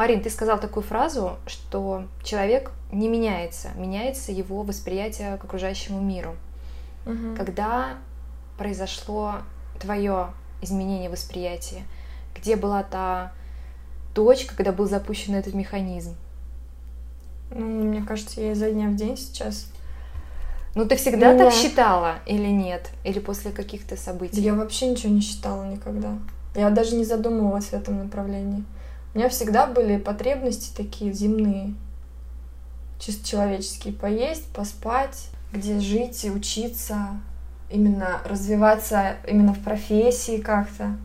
Марин, ты сказал такую фразу, что человек не меняется, меняется его восприятие к окружающему миру. Мгм. Когда произошло твое изменение восприятия? Где была та точка, когда был запущен этот механизм? Ну, мне кажется, я изо дня в день сейчас. Ну, ты всегда Меня- так считала или нет? Или после каких-то событий? Я вообще ничего не считала никогда. Я даже не задумывалась в этом направлении. У меня всегда были потребности такие земные. Чисто человеческие. Поесть, поспать, где жить и учиться. Именно развиваться именно в профессии как-то.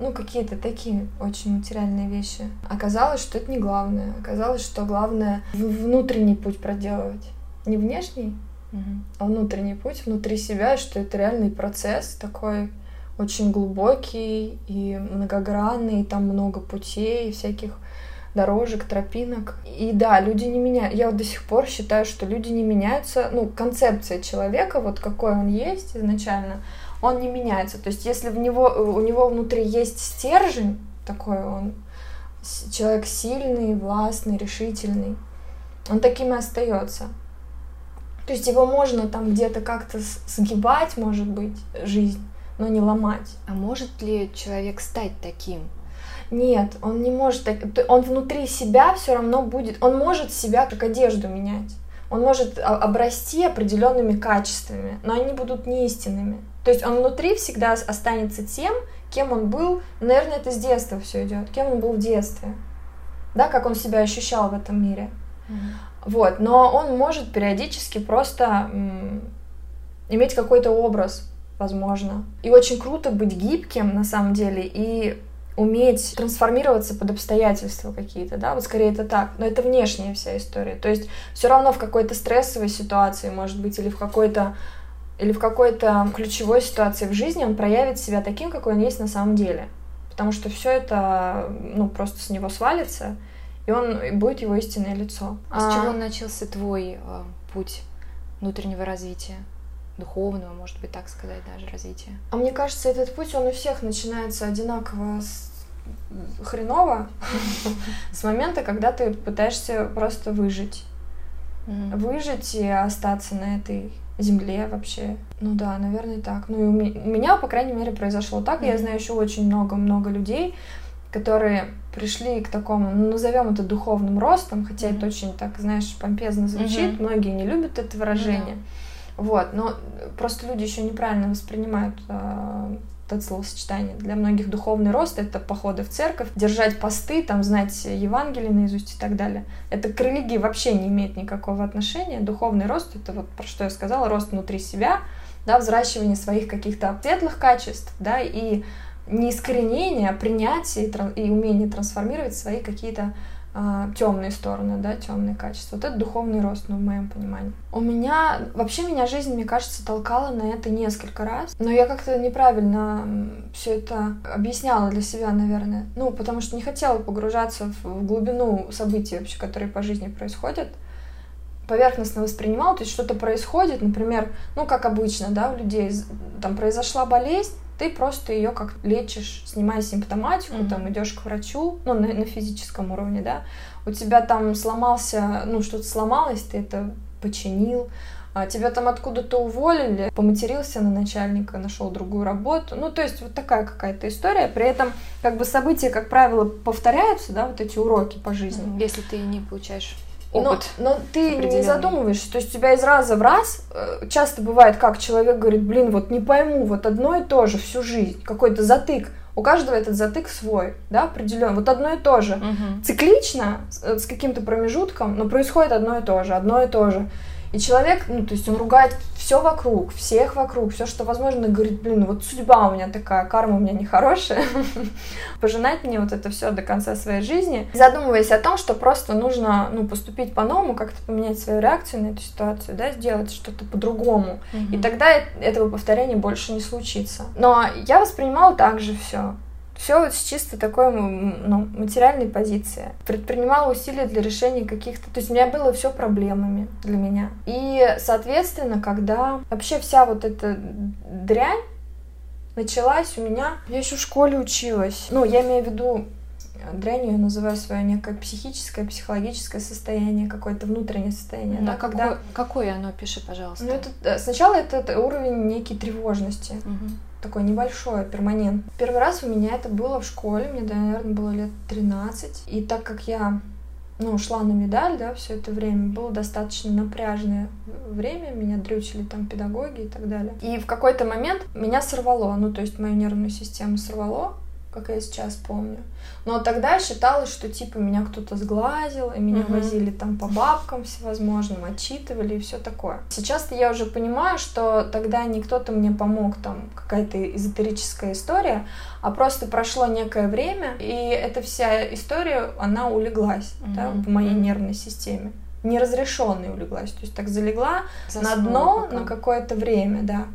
Ну, какие-то такие очень материальные вещи. Оказалось, что это не главное. Оказалось, что главное внутренний путь проделывать. Не внешний, Мгм. а внутренний путь внутри себя, что это реальный процесс такой очень глубокий и многогранный, и там много путей, всяких дорожек, тропинок. И да, люди не меняют. Я вот до сих пор считаю, что люди не меняются. Ну, концепция человека, вот какой он есть изначально, он не меняется. То есть, если в него, у него внутри есть стержень, такой он человек сильный, властный, решительный, он таким и остается. То есть его можно там где-то как-то сгибать, может быть, жизнь, но не ломать. А может ли человек стать таким? Нет, он не может, он внутри себя все равно будет, он может себя как одежду менять. Он может а- обрасти определенными качествами, но они будут не истинными. То есть он внутри всегда останется тем, кем он был. Наверное, это с детства все идет, кем он был в детстве. Да, как он себя ощущал в этом мире. Вот, но он может периодически просто м, иметь какой-то образ, возможно. И очень круто быть гибким на самом деле и уметь трансформироваться под обстоятельства какие-то, да, вот скорее это так, но это внешняя вся история. То есть все равно в какой-то стрессовой ситуации, может быть, или в какой-то или в какой-то ключевой ситуации в жизни он проявит себя таким, какой он есть на самом деле. Потому что все это, ну, просто с него свалится, и он и будет его истинное лицо. А с чего начался твой э, путь внутреннего развития? Духовного, может быть, так сказать, даже развития? А мне кажется, этот путь, он у всех начинается одинаково с- хреново с момента, когда ты пытаешься просто выжить. Выжить и остаться на этой земле вообще. Ну да, наверное, так. Ну и у ме- у меня, по крайней мере, произошло так. Я знаю еще очень много-много людей, которые пришли к такому, ну, назовем это духовным ростом, хотя Мгм. это очень так, знаешь, помпезно звучит, Мгм. многие не любят это выражение. Ну Вот, но просто люди еще неправильно воспринимают э, это словосочетание. Для многих духовный рост — это походы в церковь, держать посты, там, знать Евангелие наизусть и так далее. Это к религии вообще не имеет никакого отношения. Духовный рост — это вот про что я сказала, рост внутри себя, да, взращивание своих каких-то светлых качеств, да, и не искоренение, а принятие и, и умение трансформировать свои какие-то темные стороны, да, темные качества. Вот это духовный рост, ну, в моем понимании. У меня, вообще меня жизнь, мне кажется, толкала на это несколько раз, но я как-то неправильно все это объясняла для себя, наверное. Ну, потому что не хотела погружаться в, в глубину событий вообще, которые по жизни происходят поверхностно воспринимала, то есть что-то происходит, например, ну, как обычно, да, у людей, там произошла болезнь, ты просто ее как лечишь, снимая симптоматику, Мгм. там идешь к врачу, ну, на, на физическом уровне, да, у тебя там сломался, ну, что-то сломалось, ты это починил, а тебя там откуда-то уволили, поматерился на начальника, нашел другую работу. Ну, то есть вот такая какая-то история. При этом как бы события, как правило, повторяются, да, вот эти уроки по жизни. Если ты не получаешь опыт. но ты не задумываешься, то есть у тебя из раза в раз э, часто бывает, как человек говорит, блин, вот не пойму, вот одно и то же всю жизнь, какой-то затык. У каждого этот затык свой, да, определенный. Вот одно и то же. Мгм. Циклично, с, с каким-то промежутком, но происходит одно и то же, одно и то же. И человек, ну, то есть он ругает все вокруг, всех вокруг, все, что возможно, и говорит, блин, ну вот судьба у меня такая, карма у меня нехорошая, пожинать мне вот это все до конца своей жизни, задумываясь о том, что просто нужно, ну, поступить по-новому, как-то поменять свою реакцию на эту ситуацию, да, сделать что-то по-другому, и Мгм. тогда этого повторения больше не случится. Но я воспринимала также все. Все вот с чисто такой ну, материальной позиции. Предпринимала усилия для решения каких-то... То есть у меня было все проблемами для меня. И, соответственно, когда вообще вся вот эта дрянь началась у меня... Я еще в школе училась. Ну, я имею в виду дрянью я называю свое некое психическое, психологическое состояние, какое-то внутреннее состояние. Ну, да, какое, когда... какое оно, пиши, пожалуйста. Ну, это, сначала это, это уровень некий тревожности. Угу. Такой небольшой, перманент. Первый раз у меня это было в школе, мне, наверное, было лет 13. И так как я ну, шла на медаль, да, все это время, было достаточно напряжное время, меня дрючили там педагоги и так далее. И в какой-то момент меня сорвало, ну, то есть мою нервную систему сорвало, как я сейчас помню. Но тогда считалось, что типа меня кто-то сглазил, и меня uh-huh. возили там по бабкам всевозможным, отчитывали и все такое. Сейчас-то я уже понимаю, что тогда не кто-то мне помог, там какая-то эзотерическая история, а просто прошло некое время, и эта вся история, она улеглась uh-huh. да, в моей uh-huh. нервной системе неразрешенной улеглась, то есть так залегла Заснула на дно пока. на какое-то время, да.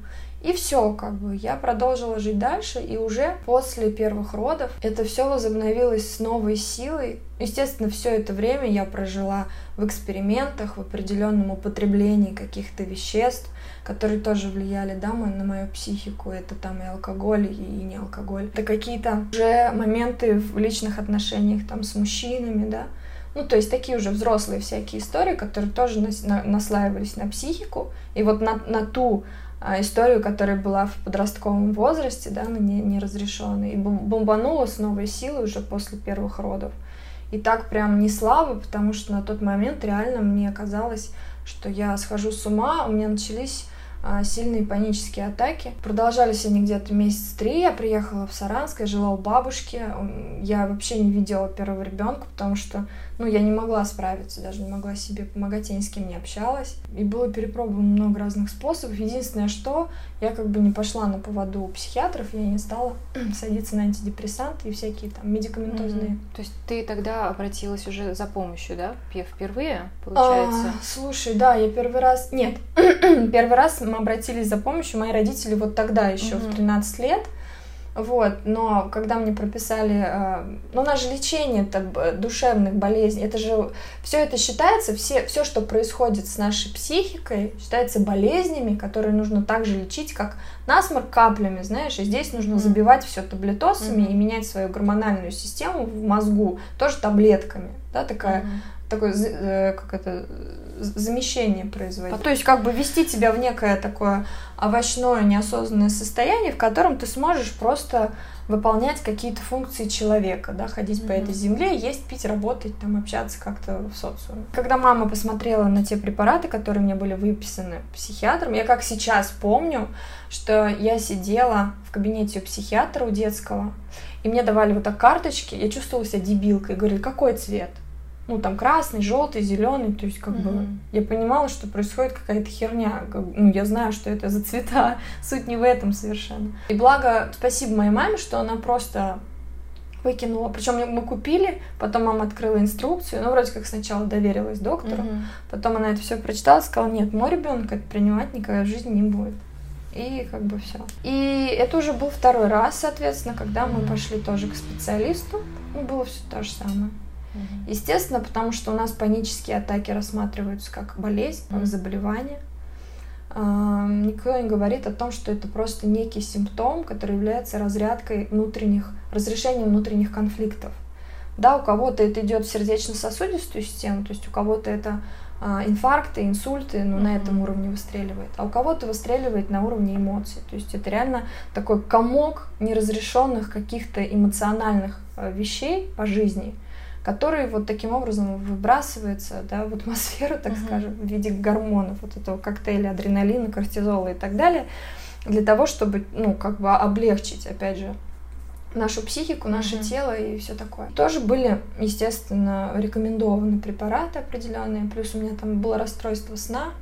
И все, как бы, я продолжила жить дальше, и уже после первых родов это все возобновилось с новой силой. Естественно, все это время я прожила в экспериментах, в определенном употреблении каких-то веществ, которые тоже влияли, да, на мою психику. Это там и алкоголь, и не алкоголь. Это какие-то уже моменты в личных отношениях там с мужчинами, да. Ну, то есть такие уже взрослые всякие истории, которые тоже нас, на, наслаивались на психику. И вот на, на ту историю, которая была в подростковом возрасте, да, не, неразрешенной, и бомбанула с новой силой уже после первых родов. И так прям не слава, потому что на тот момент реально мне казалось, что я схожу с ума, у меня начались а, сильные панические атаки. Продолжались они где-то месяц три. Я приехала в Саранск, я жила у бабушки. Я вообще не видела первого ребенка, потому что ну, я не могла справиться, даже не могла себе помогать, я ни с кем не общалась. И было перепробовано много разных способов. Единственное, что я как бы не пошла на поводу у психиатров, я не стала садиться на антидепрессанты и всякие там медикаментозные. Mm-hmm. То есть ты тогда обратилась уже за помощью, да? Впервые, получается? А, слушай, да, я первый раз... Нет, первый раз мы обратились за помощью, мои родители вот тогда еще mm-hmm. в 13 лет, вот, но когда мне прописали, э, ну, у нас же лечение это душевных болезней, это же все это считается, все, все, что происходит с нашей психикой, считается болезнями, которые нужно также лечить, как насморк каплями, знаешь, и здесь нужно забивать все таблетосами mm-hmm. и менять свою гормональную систему в мозгу тоже таблетками, да, такая mm-hmm такое, э, как это, замещение производить. То есть как бы вести тебя в некое такое овощное неосознанное состояние, в котором ты сможешь просто выполнять какие-то функции человека, да, ходить mm-hmm. по этой земле, есть, пить, работать, там, общаться как-то в социуме. Когда мама посмотрела на те препараты, которые мне были выписаны психиатром, я как сейчас помню, что я сидела в кабинете у психиатра, у детского, и мне давали вот так карточки, я чувствовала себя дебилкой, говорили, какой цвет? Ну, там, красный, желтый, зеленый, то есть, как mm-hmm. бы, я понимала, что происходит какая-то херня, как, ну, я знаю, что это за цвета, суть не в этом совершенно. И благо, спасибо моей маме, что она просто выкинула, причем мы купили, потом мама открыла инструкцию, ну, вроде как сначала доверилась доктору, mm-hmm. потом она это все прочитала, сказала, нет, мой ребенок это принимать никогда в жизни не будет. И как бы все. И это уже был второй раз, соответственно, когда мы пошли тоже к специалисту. Ну, было все то же самое. Угу. Естественно, потому что у нас панические атаки рассматриваются как болезнь, как заболевание. Никто не говорит о том, что это просто некий симптом, который является разрядкой внутренних, разрешением внутренних конфликтов. Да, у кого-то это идет в сердечно-сосудистую систему, то есть у кого-то это а, инфаркты, инсульты, ну, mm-hmm. на этом уровне выстреливает, а у кого-то выстреливает на уровне эмоций. То есть это реально такой комок неразрешенных каких-то эмоциональных а, вещей по жизни – который вот таким образом выбрасывается да, в атмосферу, так uh-huh. скажем, в виде гормонов, вот этого коктейля адреналина, кортизола и так далее, для того, чтобы, ну, как бы облегчить, опять же, нашу психику, наше uh-huh. тело и все такое. Тоже были, естественно, рекомендованы препараты определенные, плюс у меня там было расстройство сна,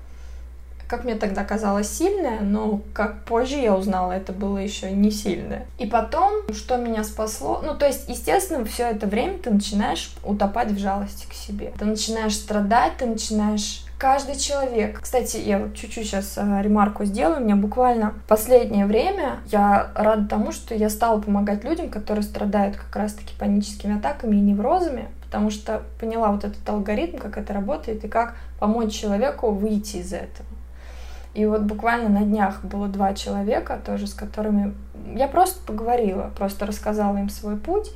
как мне тогда казалось, сильное, но как позже я узнала, это было еще не сильное. И потом, что меня спасло, ну, то есть, естественно, все это время ты начинаешь утопать в жалости к себе. Ты начинаешь страдать, ты начинаешь каждый человек. Кстати, я вот чуть-чуть сейчас э, ремарку сделаю. У меня буквально последнее время я рада тому, что я стала помогать людям, которые страдают как раз-таки паническими атаками и неврозами, потому что поняла вот этот алгоритм, как это работает и как помочь человеку выйти из этого. И вот буквально на днях было два человека тоже, с которыми я просто поговорила, просто рассказала им свой путь.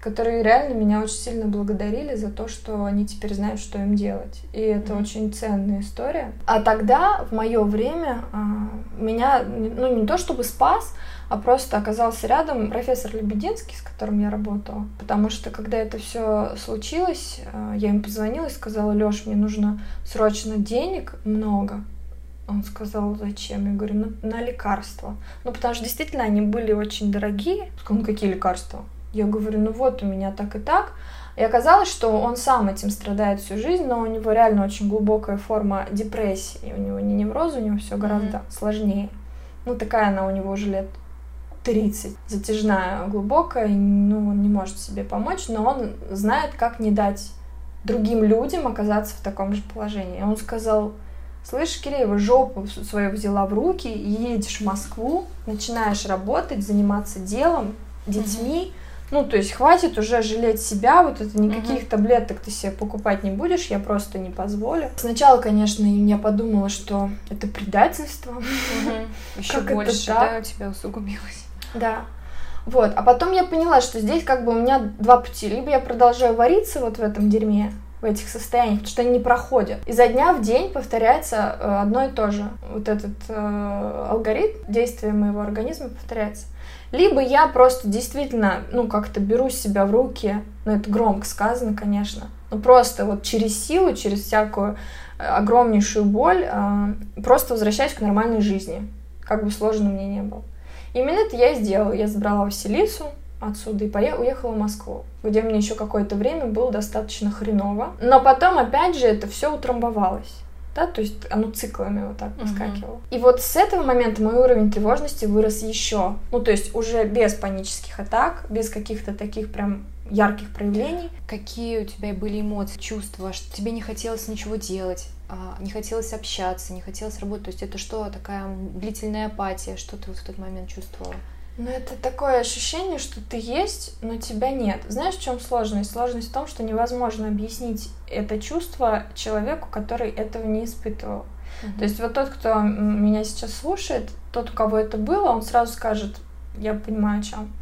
которые реально меня очень сильно благодарили за то, что они теперь знают, что им делать. И это mm-hmm. очень ценная история. А тогда, в мое время, а, меня, ну не то чтобы спас, а просто оказался рядом профессор Лебединский, с которым я работала. Потому что, когда это все случилось, а, я им позвонила и сказала, Лёш, мне нужно срочно денег много. Он сказал, зачем? Я говорю, на, на лекарства. Ну, потому что действительно они были очень дорогие. Он ну, какие лекарства? Я говорю, ну вот у меня так и так. И оказалось, что он сам этим страдает всю жизнь, но у него реально очень глубокая форма депрессии. У него не невроз, у него все гораздо mm-hmm. сложнее. Ну, такая она у него уже лет 30. Затяжная, глубокая, ну, он не может себе помочь, но он знает, как не дать другим людям оказаться в таком же положении. Он сказал, слышь, Киреева, жопу свою взяла в руки, едешь в Москву, начинаешь работать, заниматься делом, детьми, mm-hmm ну, то есть хватит уже жалеть себя, вот это никаких угу. таблеток ты себе покупать не будешь, я просто не позволю. Сначала, конечно, я подумала, что это предательство. Угу. Еще как больше, да, у тебя усугубилось. Да. Вот, а потом я поняла, что здесь как бы у меня два пути. Либо я продолжаю вариться вот в этом дерьме, в этих состояниях, потому что они не проходят. Изо дня в день повторяется э, одно и то же. Вот этот э, алгоритм действия моего организма повторяется. Либо я просто действительно, ну, как-то беру себя в руки, ну, это громко сказано, конечно, но просто вот через силу, через всякую э, огромнейшую боль э, просто возвращаюсь к нормальной жизни, как бы сложно мне не было. Именно это я и сделала. Я забрала Василису отсюда и поехала, уехала в Москву, где мне еще какое-то время было достаточно хреново. Но потом, опять же, это все утрамбовалось да, то есть оно циклами вот так выскакивало. Угу. И вот с этого момента мой уровень тревожности вырос еще, ну то есть уже без панических атак, без каких-то таких прям ярких проявлений. Какие у тебя были эмоции, чувства, что тебе не хотелось ничего делать, а, не хотелось общаться, не хотелось работать, то есть это что, такая длительная апатия, что ты вот в тот момент чувствовала? Ну, это такое ощущение, что ты есть, но тебя нет. Знаешь, в чем сложность? Сложность в том, что невозможно объяснить это чувство человеку, который этого не испытывал. Mm-hmm. То есть вот тот, кто меня сейчас слушает, тот, у кого это было, он сразу скажет, я понимаю, о чем.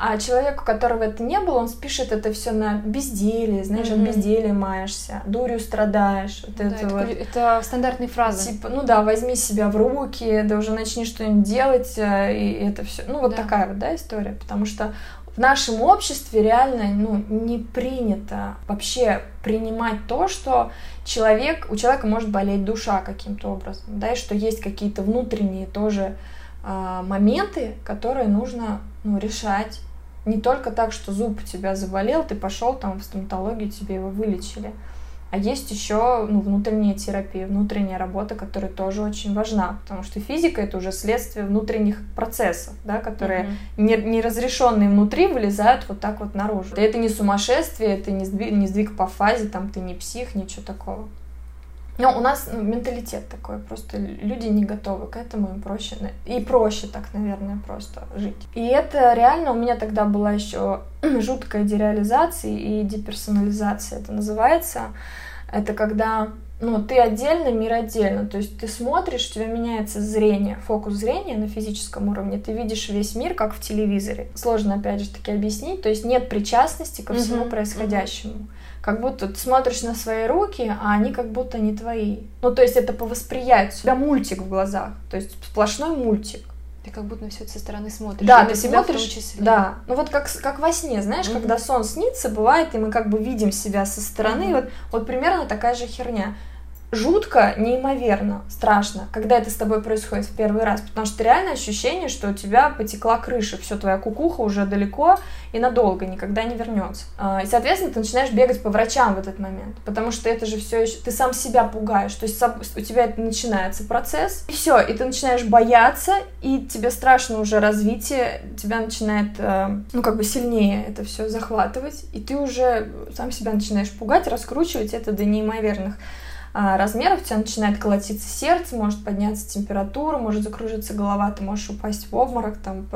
А человек, у которого это не было, он спишет это все на безделие, знаешь, mm-hmm. от безделия маешься, дурью страдаешь. Вот да, это, это, вот, это стандартные фразы. Типа, ну да, возьми себя в руки, да уже начни что-нибудь делать, э, и это все. Ну, вот да. такая вот, да, история. Потому что в нашем обществе реально ну, не принято вообще принимать то, что человек, у человека может болеть душа каким-то образом, да, и что есть какие-то внутренние тоже э, моменты, которые нужно ну, решать не только так, что зуб у тебя заболел, ты пошел там в стоматологию, тебе его вылечили. А есть еще ну, внутренняя терапия, внутренняя работа, которая тоже очень важна, потому что физика это уже следствие внутренних процессов, да, которые mm-hmm. не, неразрешенные внутри вылезают вот так вот наружу. Это не сумасшествие, это не сдвиг, не сдвиг по фазе, там ты не псих, ничего такого. Но у нас ну, менталитет такой, просто люди не готовы к этому, им проще, и проще так, наверное, просто жить. И это реально у меня тогда была еще жуткая дереализация и деперсонализация, это называется. Это когда ну, ты отдельно, мир отдельно. То есть ты смотришь, у тебя меняется зрение, фокус зрения на физическом уровне. Ты видишь весь мир, как в телевизоре. Сложно, опять же, таки объяснить. То есть нет причастности ко всему mm-hmm. происходящему. Mm-hmm как будто ты смотришь на свои руки, а они как будто не твои. Ну, то есть это по восприятию. У тебя мультик в глазах, то есть сплошной мультик. Ты как будто на все это со стороны смотришь. Да, ты себя смотришь, в том числе. Да, ну вот как, как во сне, знаешь, mm-hmm. когда сон снится, бывает, и мы как бы видим себя со стороны, mm-hmm. вот, вот примерно такая же херня жутко, неимоверно, страшно, когда это с тобой происходит в первый раз, потому что реально ощущение, что у тебя потекла крыша, все, твоя кукуха уже далеко и надолго, никогда не вернется. А, и, соответственно, ты начинаешь бегать по врачам в этот момент, потому что это же все еще, ты сам себя пугаешь, то есть у тебя это начинается процесс, и все, и ты начинаешь бояться, и тебе страшно уже развитие, тебя начинает, э, ну, как бы сильнее это все захватывать, и ты уже сам себя начинаешь пугать, раскручивать это до неимоверных размеров, у тебя начинает колотиться сердце, может подняться температура, может закружиться голова, ты можешь упасть в обморок, там,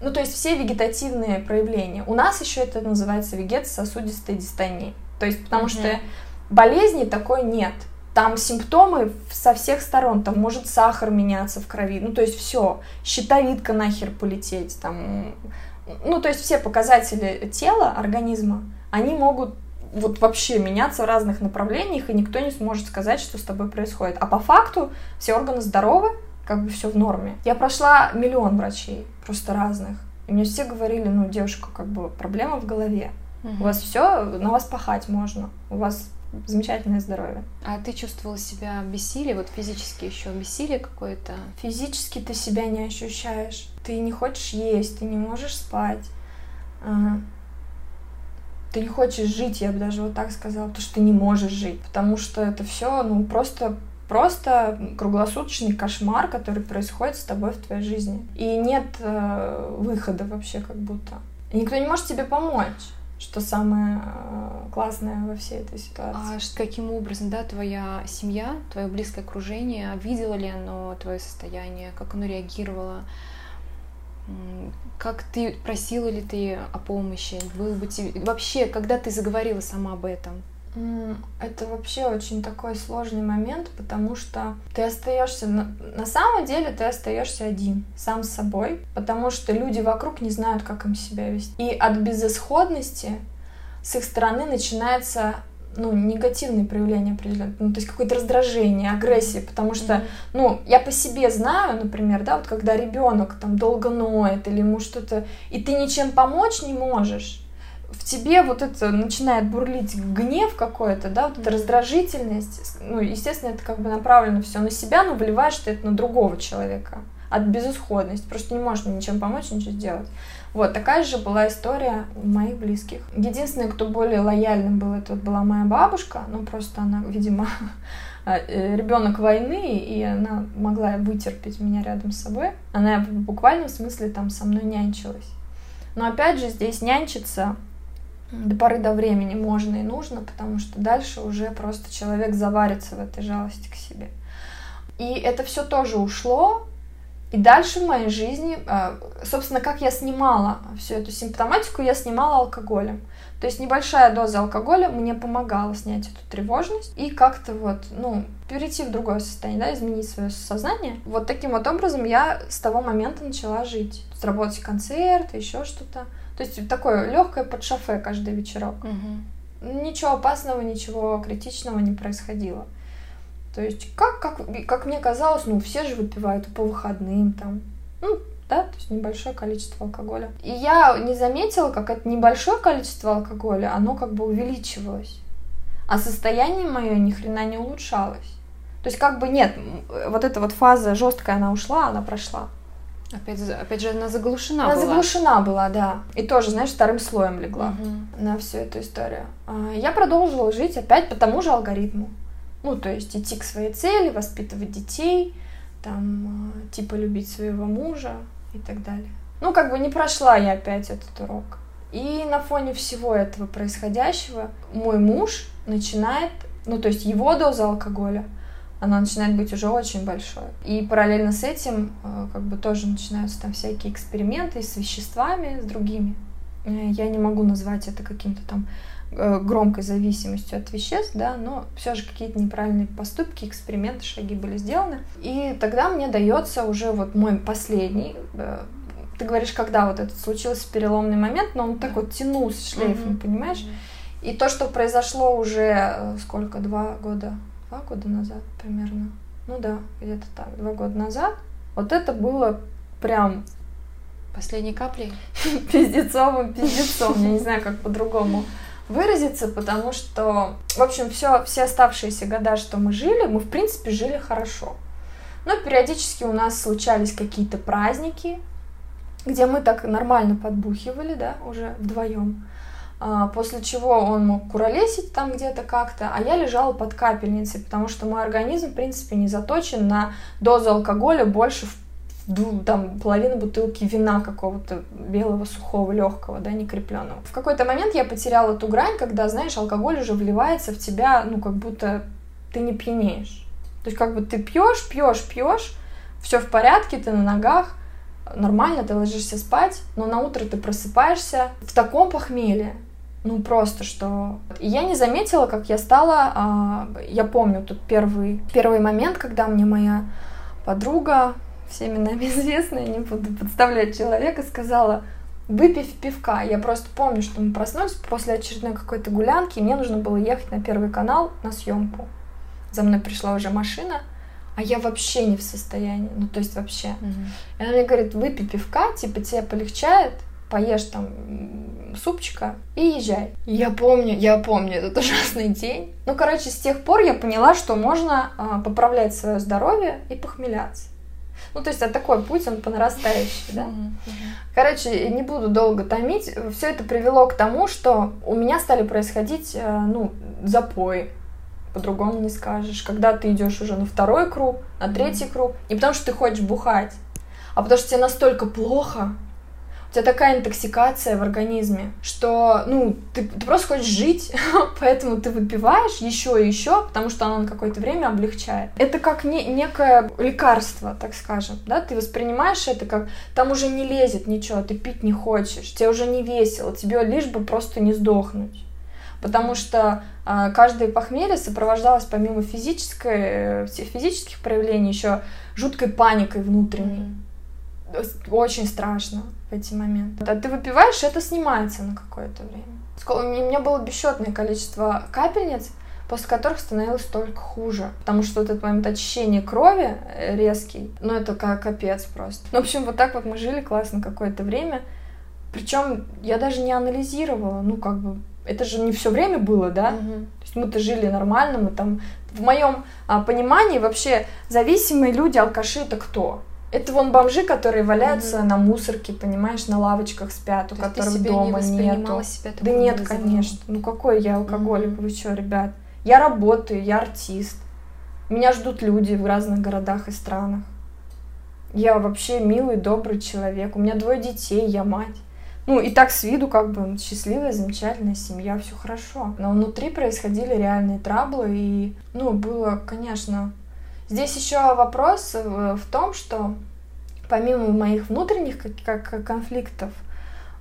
ну, то есть все вегетативные проявления. У нас еще это называется вегетососудистая дистония. То есть потому mm-hmm. что болезни такой нет. там симптомы со всех сторон, там может сахар меняться в крови, ну то есть все, щитовидка нахер полететь, там, ну то есть все показатели тела, организма, они могут вот вообще меняться в разных направлениях, и никто не сможет сказать, что с тобой происходит. А по факту все органы здоровы, как бы все в норме. Я прошла миллион врачей, просто разных. И мне все говорили, ну, девушка, как бы проблема в голове. Угу. У вас все, на вас пахать можно. У вас замечательное здоровье. А ты чувствовала себя бессилие, вот физически еще бессилие какое-то? Физически ты себя не ощущаешь. Ты не хочешь есть, ты не можешь спать. А, ты не хочешь жить, я бы даже вот так сказала, потому что ты не можешь жить, потому что это все, ну, просто просто круглосуточный кошмар, который происходит с тобой в твоей жизни. И нет э, выхода вообще как будто. И никто не может тебе помочь что самое э, классное во всей этой ситуации. А каким образом, да, твоя семья, твое близкое окружение, видело ли оно твое состояние, как оно реагировало? Как ты просила ли ты о помощи? Был бы тебе... Вообще, когда ты заговорила сама об этом? Это вообще очень такой сложный момент, потому что ты остаешься на, на самом деле ты остаешься один, сам с собой, потому что люди вокруг не знают, как им себя вести. И от безысходности с их стороны начинается ну, негативные проявления определенные, ну, то есть какое-то раздражение, агрессия, потому что, mm-hmm. ну, я по себе знаю, например, да, вот когда ребенок там долго ноет или ему что-то, и ты ничем помочь не можешь, в тебе вот это начинает бурлить гнев какой-то, да, вот эта раздражительность, ну, естественно, это как бы направлено все на себя, но выливаешь ты это на другого человека от безысходности, просто не можешь ничем помочь, ничего сделать. Вот, такая же была история моих близких. Единственное, кто более лояльным был, это вот была моя бабушка, ну, просто она, видимо, э, ребенок войны, и она могла вытерпеть меня рядом с собой. Она в буквальном смысле там со мной нянчилась. Но опять же, здесь нянчиться до поры до времени можно и нужно, потому что дальше уже просто человек заварится в этой жалости к себе. И это все тоже ушло, и дальше в моей жизни, а, собственно, как я снимала всю эту симптоматику, я снимала алкоголем. То есть небольшая доза алкоголя мне помогала снять эту тревожность и как-то вот, ну, перейти в другое состояние, да, изменить свое сознание. Вот таким вот образом я с того момента начала жить. Сработать концерт, еще что-то. То есть такое легкое под шофе каждый вечерок. Угу. Ничего опасного, ничего критичного не происходило. То есть, как, как, как мне казалось, ну, все же выпивают по выходным там. Ну, да, то есть небольшое количество алкоголя. И я не заметила, как это небольшое количество алкоголя, оно как бы увеличивалось. А состояние мое ни хрена не улучшалось. То есть как бы нет, вот эта вот фаза жесткая, она ушла, она прошла. Опять, опять же, она заглушена она была. Она заглушена была, да. И тоже, знаешь, вторым слоем легла угу. на всю эту историю. А, я продолжила жить опять по тому же алгоритму. Ну, то есть идти к своей цели, воспитывать детей, там, а, типа любить своего мужа и так далее. Ну, как бы не прошла я опять этот урок. И на фоне всего этого происходящего мой муж начинает, ну, то есть его доза алкоголя – она начинает быть уже очень большой. И параллельно с этим э, как бы тоже начинаются там всякие эксперименты с веществами, с другими. Э, я не могу назвать это каким-то там э, громкой зависимостью от веществ, да, но все же какие-то неправильные поступки, эксперименты, шаги были сделаны. И тогда мне дается уже вот мой последний ты говоришь, когда вот этот случился переломный момент, но он так вот тянулся шлейфом, mm-hmm. понимаешь? И то, что произошло уже сколько, два года два года назад примерно. Ну да, где-то так, два года назад. Вот это было прям... Последней каплей? Пиздецовым пиздецом. Я не знаю, как по-другому выразиться, потому что, в общем, все, все оставшиеся года, что мы жили, мы, в принципе, жили хорошо. Но периодически у нас случались какие-то праздники, где мы так нормально подбухивали, да, уже вдвоем. А, после чего он мог куролесить там где-то как-то, а я лежала под капельницей, потому что мой организм, в принципе, не заточен на дозу алкоголя больше в там половину бутылки вина какого-то белого, сухого, легкого, да, не крепленного. В какой-то момент я потеряла ту грань, когда, знаешь, алкоголь уже вливается в тебя, ну, как будто ты не пьянеешь. То есть, как бы ты пьешь, пьешь, пьешь, все в порядке, ты на ногах, нормально, ты ложишься спать, но на утро ты просыпаешься в таком похмелье, Ну, просто что... И я не заметила, как я стала... А, я помню тут первый, первый момент, когда мне моя подруга, всеми нами известная, не буду подставлять человека, сказала, выпив пивка. Я просто помню, что мы проснулись после очередной какой-то гулянки, и мне нужно было ехать на Первый канал на съемку. За мной пришла уже машина, а я вообще не в состоянии, ну то есть вообще. Mm-hmm. И она мне говорит, выпей пивка, типа тебе полегчает, поешь там супчика и езжай. Я помню, я помню этот ужасный день. Ну, короче, с тех пор я поняла, что можно а, поправлять свое здоровье и похмеляться. Ну, то есть, а такой путь, он по нарастающей, да. Короче, не буду долго томить. Все это привело к тому, что у меня стали происходить, э, ну, запои. По-другому не скажешь. Когда ты идешь уже на второй круг, на третий круг, не потому что ты хочешь бухать, а потому что тебе настолько плохо, у тебя такая интоксикация в организме, что, ну, ты, ты просто хочешь жить, поэтому ты выпиваешь еще и еще, потому что оно на какое-то время облегчает. Это как не, некое лекарство, так скажем, да, ты воспринимаешь это как, там уже не лезет ничего, ты пить не хочешь, тебе уже не весело, тебе лишь бы просто не сдохнуть. Потому что э, каждое похмелье сопровождалось помимо физической, э, физических проявлений еще жуткой паникой внутренней. Mm-hmm очень страшно в эти моменты. А ты выпиваешь, это снимается на какое-то время. У меня было бесчетное количество капельниц, после которых становилось только хуже. Потому что вот этот момент очищения крови э, резкий, ну это как капец просто. Ну, в общем, вот так вот мы жили классно какое-то время. Причем я даже не анализировала, ну как бы это же не все время было, да? Угу. То есть мы-то жили нормально, мы там в моем а, понимании вообще зависимые люди, алкаши это кто? Это вон бомжи, которые валяются mm-hmm. на мусорке, понимаешь, на лавочках спят, у То которых ты дома не нету. Себя да нет, вызовом. конечно. Ну какой я алкоголик, mm-hmm. вы что, ребят? Я работаю, я артист. Меня ждут люди в разных городах и странах. Я вообще милый, добрый человек. У меня двое детей, я мать. Ну, и так с виду как бы счастливая, замечательная семья, все хорошо. Но внутри происходили реальные траблы, и, ну, было, конечно, Здесь еще вопрос в том, что помимо моих внутренних как, как конфликтов,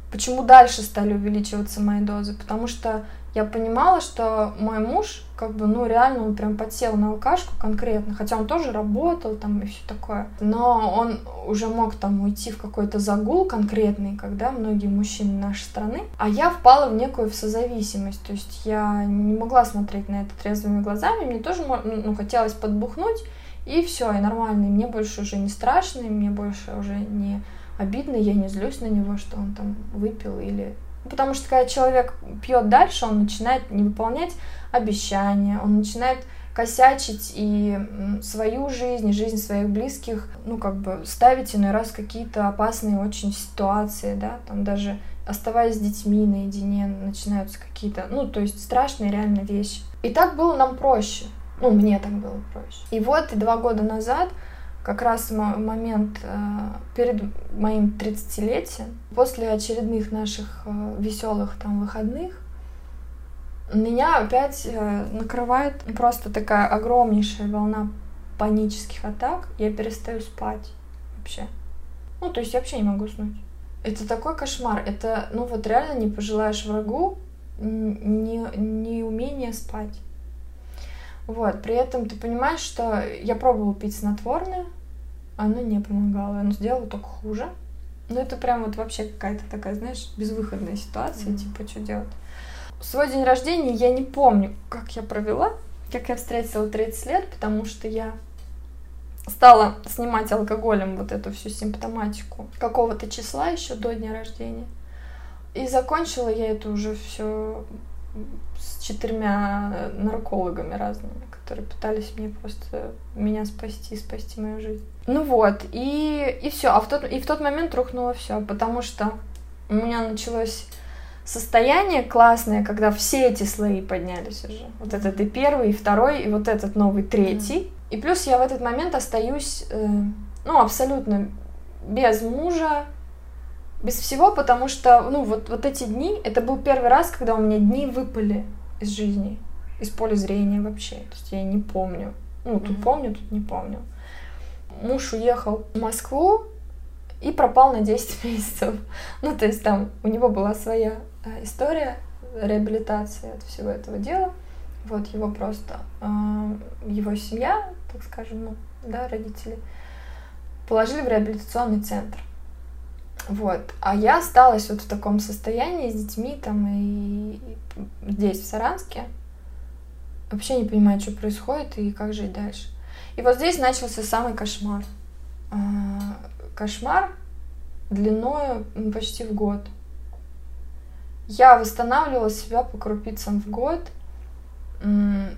почему дальше стали увеличиваться мои дозы? Потому что я понимала, что мой муж, как бы, ну, реально, он прям подсел на алкашку конкретно, хотя он тоже работал там и все такое. Но он уже мог там уйти в какой-то загул конкретный, когда многие мужчины нашей страны, а я впала в некую в созависимость, то есть я не могла смотреть на это трезвыми глазами, мне тоже, ну, хотелось подбухнуть, и все, и нормально. И мне больше уже не страшно, и мне больше уже не обидно, я не злюсь на него, что он там выпил или... Ну, потому что когда человек пьет дальше, он начинает не выполнять обещания, он начинает косячить и свою жизнь, и жизнь своих близких, ну, как бы ставить иной раз какие-то опасные очень ситуации, да, там даже оставаясь с детьми наедине, начинаются какие-то, ну, то есть страшные реально вещи. И так было нам проще. Ну, мне так было проще. И вот два года назад, как раз момент э, перед моим 30-летием, после очередных наших э, веселых там выходных, меня опять э, накрывает просто такая огромнейшая волна панических атак. Я перестаю спать вообще. Ну, то есть я вообще не могу уснуть. Это такой кошмар. Это, ну вот реально не пожелаешь врагу не, не умение спать. Вот, при этом ты понимаешь, что я пробовала пить снотворное, оно не помогало, оно сделало только хуже. Ну, это прям вот вообще какая-то такая, знаешь, безвыходная ситуация, mm-hmm. типа, что делать. Свой день рождения я не помню, как я провела, как я встретила 30 лет, потому что я стала снимать алкоголем вот эту всю симптоматику какого-то числа еще до дня рождения. И закончила я это уже все с четырьмя наркологами разными, которые пытались мне просто меня спасти, спасти мою жизнь. Ну вот, и, и все. А в тот, и в тот момент рухнуло все, потому что у меня началось состояние классное, когда все эти слои поднялись уже. Вот этот и первый, и второй, и вот этот новый третий. И плюс я в этот момент остаюсь, э, ну, абсолютно без мужа, без всего, потому что, ну, вот, вот эти дни, это был первый раз, когда у меня дни выпали из жизни, из поля зрения вообще. То есть я не помню. Ну, тут mm-hmm. помню, тут не помню. Муж уехал в Москву и пропал на 10 месяцев. Ну, то есть там у него была своя э, история реабилитации от всего этого дела. Вот его просто, э, его семья, так скажем, ну, да, родители, положили в реабилитационный центр. Вот. А я осталась вот в таком состоянии с детьми там и здесь, в Саранске. Вообще не понимаю, что происходит и как жить дальше. И вот здесь начался самый кошмар. А, кошмар длиною почти в год. Я восстанавливала себя по крупицам в год.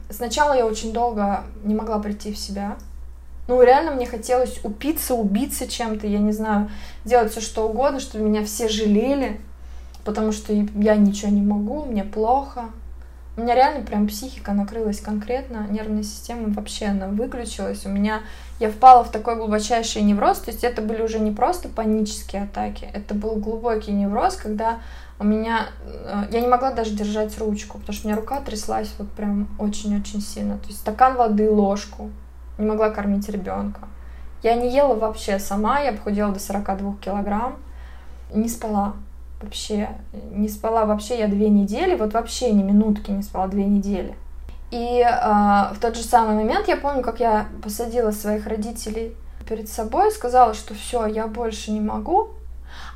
Сначала я очень долго не могла прийти в себя. Ну, реально мне хотелось упиться, убиться чем-то, я не знаю, делать все что угодно, чтобы меня все жалели, потому что я ничего не могу, мне плохо. У меня реально прям психика накрылась конкретно, нервная система вообще она выключилась. У меня я впала в такой глубочайший невроз, то есть это были уже не просто панические атаки, это был глубокий невроз, когда у меня э, я не могла даже держать ручку, потому что у меня рука тряслась вот прям очень-очень сильно. То есть стакан воды, ложку, не могла кормить ребенка. Я не ела вообще сама, я похудела до 42 килограмм, не спала вообще, не спала вообще я две недели, вот вообще ни минутки не спала две недели. И э, в тот же самый момент я помню, как я посадила своих родителей перед собой, сказала, что все, я больше не могу.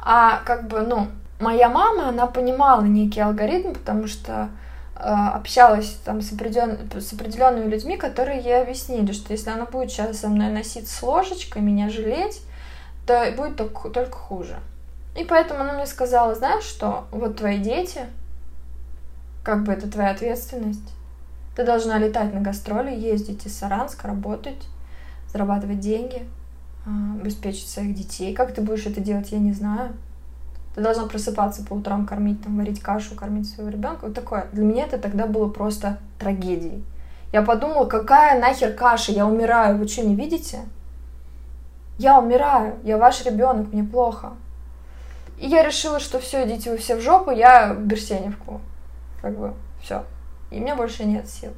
А как бы, ну, моя мама, она понимала некий алгоритм, потому что общалась там с, определен... с определенными людьми, которые ей объяснили, что если она будет сейчас со мной носить с ложечкой, меня жалеть, то будет только, только хуже. И поэтому она мне сказала, знаешь что, вот твои дети, как бы это твоя ответственность. Ты должна летать на гастроли, ездить из Саранска, работать, зарабатывать деньги, а, обеспечить своих детей. Как ты будешь это делать, я не знаю. Ты должна просыпаться по утрам, кормить, там, варить кашу, кормить своего ребенка. Вот такое. Для меня это тогда было просто трагедией. Я подумала, какая нахер каша, я умираю, вы что, не видите? Я умираю, я ваш ребенок, мне плохо. И я решила, что все, идите вы все в жопу, я в Берсеневку. Как бы, все. И меня больше нет сил.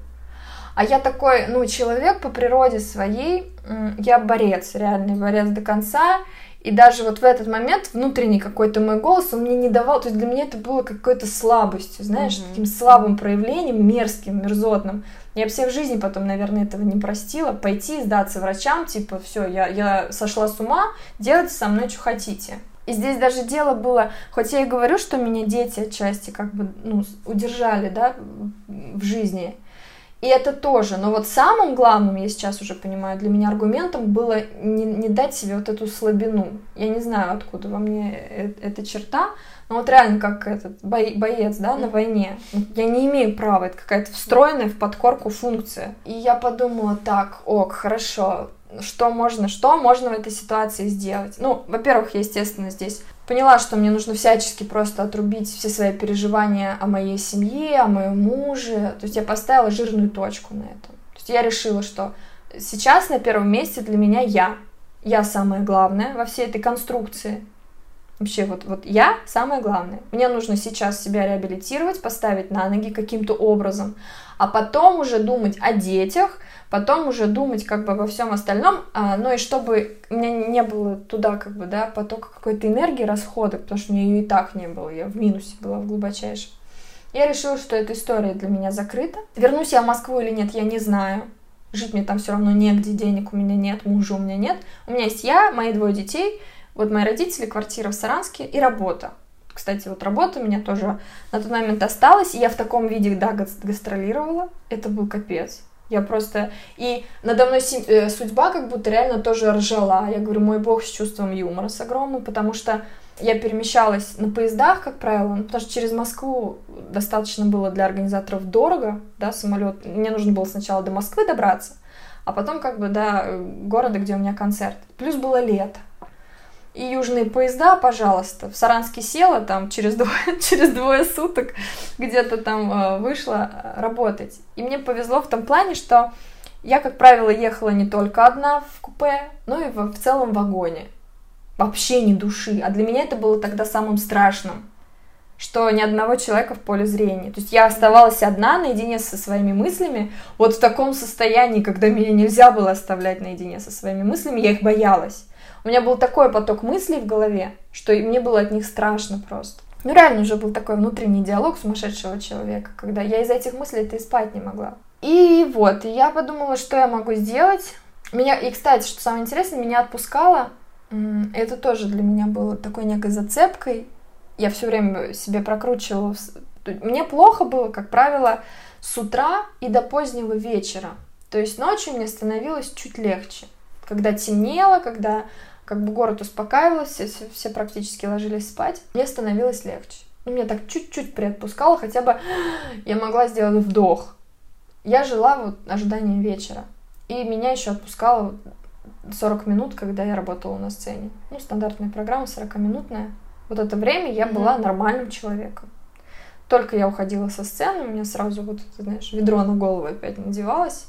А я такой, ну, человек по природе своей, я борец, реальный борец до конца. И даже вот в этот момент внутренний какой-то мой голос, он мне не давал, то есть для меня это было какой-то слабостью, знаешь, mm-hmm. таким слабым проявлением, мерзким, мерзотным. Я бы себе в жизни потом, наверное, этого не простила. Пойти сдаться врачам, типа, все, я, я сошла с ума, делайте со мной, что хотите. И здесь даже дело было, хоть я и говорю, что меня дети отчасти как бы, ну, удержали, да, в жизни, и это тоже. Но вот самым главным, я сейчас уже понимаю, для меня аргументом было не, не дать себе вот эту слабину. Я не знаю, откуда во мне э, эта черта, но вот реально как этот боец, да, на войне. Я не имею права, это какая-то встроенная в подкорку функция. И я подумала, так, ок, хорошо, что можно, что можно в этой ситуации сделать? Ну, во-первых, я, естественно, здесь поняла, что мне нужно всячески просто отрубить все свои переживания о моей семье, о моем муже. То есть я поставила жирную точку на этом. То есть я решила, что сейчас на первом месте для меня я. Я самое главное во всей этой конструкции. Вообще, вот, вот я самое главное. Мне нужно сейчас себя реабилитировать, поставить на ноги каким-то образом, а потом уже думать о детях, потом уже думать как бы обо всем остальном, а, ну и чтобы у меня не было туда как бы, да, потока какой-то энергии, расхода, потому что у меня ее и так не было, я в минусе была в глубочайшем. Я решила, что эта история для меня закрыта. Вернусь я в Москву или нет, я не знаю. Жить мне там все равно негде, денег у меня нет, мужа у меня нет. У меня есть я, мои двое детей, вот мои родители, квартира в Саранске и работа. Кстати, вот работа у меня тоже на тот момент осталась, и я в таком виде, да, гастролировала. Это был капец. Я просто... И надо мной э, судьба как будто реально тоже ржала. Я говорю, мой бог с чувством юмора с огромным, потому что я перемещалась на поездах, как правило, ну, потому что через Москву достаточно было для организаторов дорого, да, самолет. Мне нужно было сначала до Москвы добраться, а потом как бы до города, где у меня концерт. Плюс было лето и южные поезда, пожалуйста. В Саранске села, там через двое, через двое суток где-то там э, вышла э, работать. И мне повезло в том плане, что я, как правило, ехала не только одна в купе, но и в, в целом вагоне. Вообще ни души. А для меня это было тогда самым страшным что ни одного человека в поле зрения. То есть я оставалась одна наедине со своими мыслями, вот в таком состоянии, когда меня нельзя было оставлять наедине со своими мыслями, я их боялась. У меня был такой поток мыслей в голове, что мне было от них страшно просто. Ну, реально уже был такой внутренний диалог сумасшедшего человека, когда я из этих мыслей это и спать не могла. И вот, я подумала, что я могу сделать. Меня, и, кстати, что самое интересное, меня отпускало. Это тоже для меня было такой некой зацепкой. Я все время себе прокручивала. Мне плохо было, как правило, с утра и до позднего вечера. То есть ночью мне становилось чуть легче. Когда темнело, когда как бы город успокаивался, все, все практически ложились спать, мне становилось легче. Ну, меня так чуть-чуть приотпускало, хотя бы я могла сделать вдох. Я жила вот ожиданием вечера. И меня еще отпускало 40 минут, когда я работала на сцене. Ну, стандартная программа 40-минутная. Вот это время я была нормальным человеком. Только я уходила со сцены, у меня сразу вот, ты знаешь, ведро на голову опять надевалось.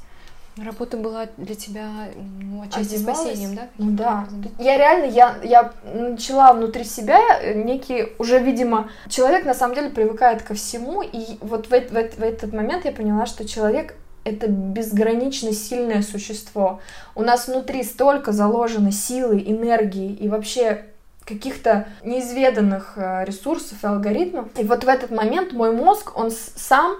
Работа была для тебя ну, отчасти спасением, да? Ну да. Я реально, я, я начала внутри себя некий, уже, видимо, человек на самом деле привыкает ко всему, и вот в, в, в этот момент я поняла, что человек это безгранично сильное существо. У нас внутри столько заложено силы, энергии и вообще каких-то неизведанных э, ресурсов и алгоритмов. И вот в этот момент мой мозг, он сам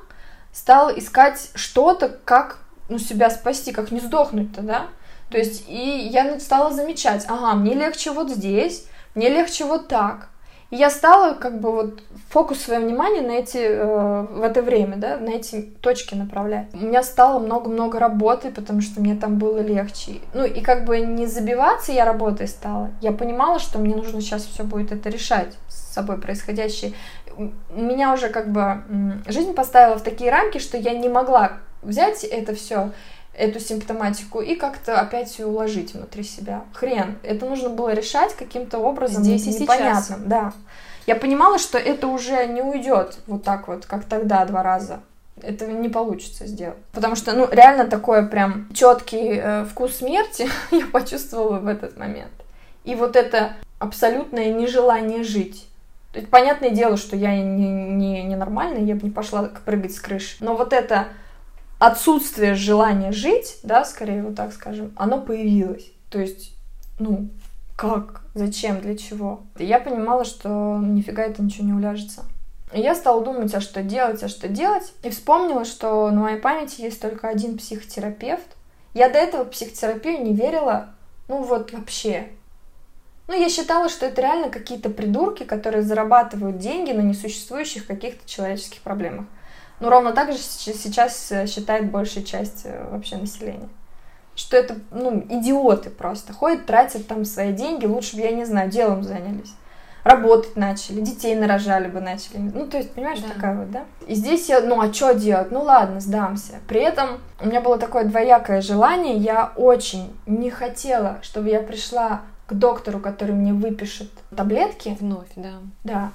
стал искать что-то, как ну, себя спасти, как не сдохнуть-то, да? То есть, и я стала замечать, ага, мне легче вот здесь, мне легче вот так. И я стала как бы вот фокус своего внимания на эти, э, в это время, да, на эти точки направлять. У меня стало много-много работы, потому что мне там было легче. Ну и как бы не забиваться я работой стала. Я понимала, что мне нужно сейчас все будет это решать с собой происходящее. Меня уже как бы жизнь поставила в такие рамки, что я не могла взять это все, эту симптоматику и как-то опять все уложить внутри себя. Хрен. Это нужно было решать каким-то образом Здесь и непонятным. Сейчас. Да. Я понимала, что это уже не уйдет вот так вот, как тогда два раза. Это не получится сделать. Потому что, ну, реально такой прям четкий э, вкус смерти я почувствовала в этот момент. И вот это абсолютное нежелание жить. Понятное дело, что я не, не, не нормальная, я бы не пошла прыгать с крыши. Но вот это отсутствие желания жить, да, скорее вот так скажем, оно появилось. То есть, ну, как, зачем, для чего. Я понимала, что нифига это ничего не уляжется. И я стала думать, а что делать, а что делать. И вспомнила, что на моей памяти есть только один психотерапевт. Я до этого психотерапию не верила, ну вот вообще. Ну, я считала, что это реально какие-то придурки, которые зарабатывают деньги на несуществующих каких-то человеческих проблемах. Ну, ровно так же сейчас э, считает большая часть э, вообще населения. Что это, ну, идиоты просто. Ходят, тратят там свои деньги, лучше бы, я не знаю, делом занялись. Работать начали, детей нарожали бы начали. Ну, то есть, понимаешь, да. такая вот, да? И здесь я, ну, а что делать? Ну, ладно, сдамся. При этом у меня было такое двоякое желание. Я очень не хотела, чтобы я пришла к доктору, который мне выпишет таблетки. Вновь, да. Да.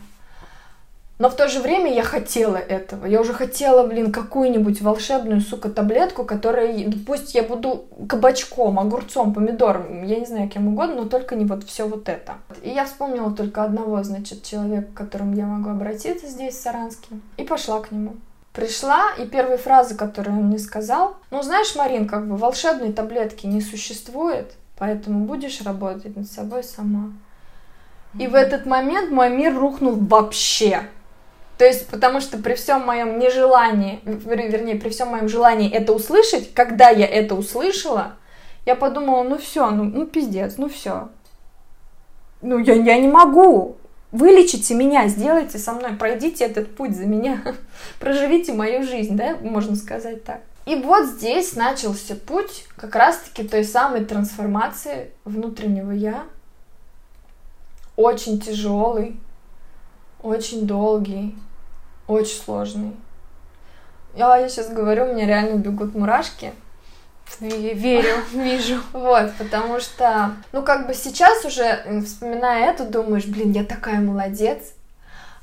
Но в то же время я хотела этого. Я уже хотела, блин, какую-нибудь волшебную, сука, таблетку, которая, пусть я буду кабачком, огурцом, помидором, я не знаю, кем угодно, но только не вот все вот это. И я вспомнила только одного, значит, человека, к которому я могу обратиться здесь, в Саранске, и пошла к нему. Пришла, и первые фразы, которые он мне сказал, ну, знаешь, Марин, как бы волшебной таблетки не существует, поэтому будешь работать над собой сама. И в этот момент мой мир рухнул вообще. То есть, потому что при всем моем нежелании, вернее, при всем моем желании это услышать, когда я это услышала, я подумала, ну все, ну, ну пиздец, ну все. Ну я, я не могу. Вылечите меня, сделайте со мной, пройдите этот путь за меня, проживите мою жизнь, да, можно сказать так. И вот здесь начался путь как раз-таки той самой трансформации внутреннего я, очень тяжелый, очень долгий, очень сложный. Я, я сейчас говорю, у меня реально бегут мурашки. Верю, вижу. Вот, потому что, ну, как бы сейчас уже, вспоминая это, думаешь, блин, я такая молодец.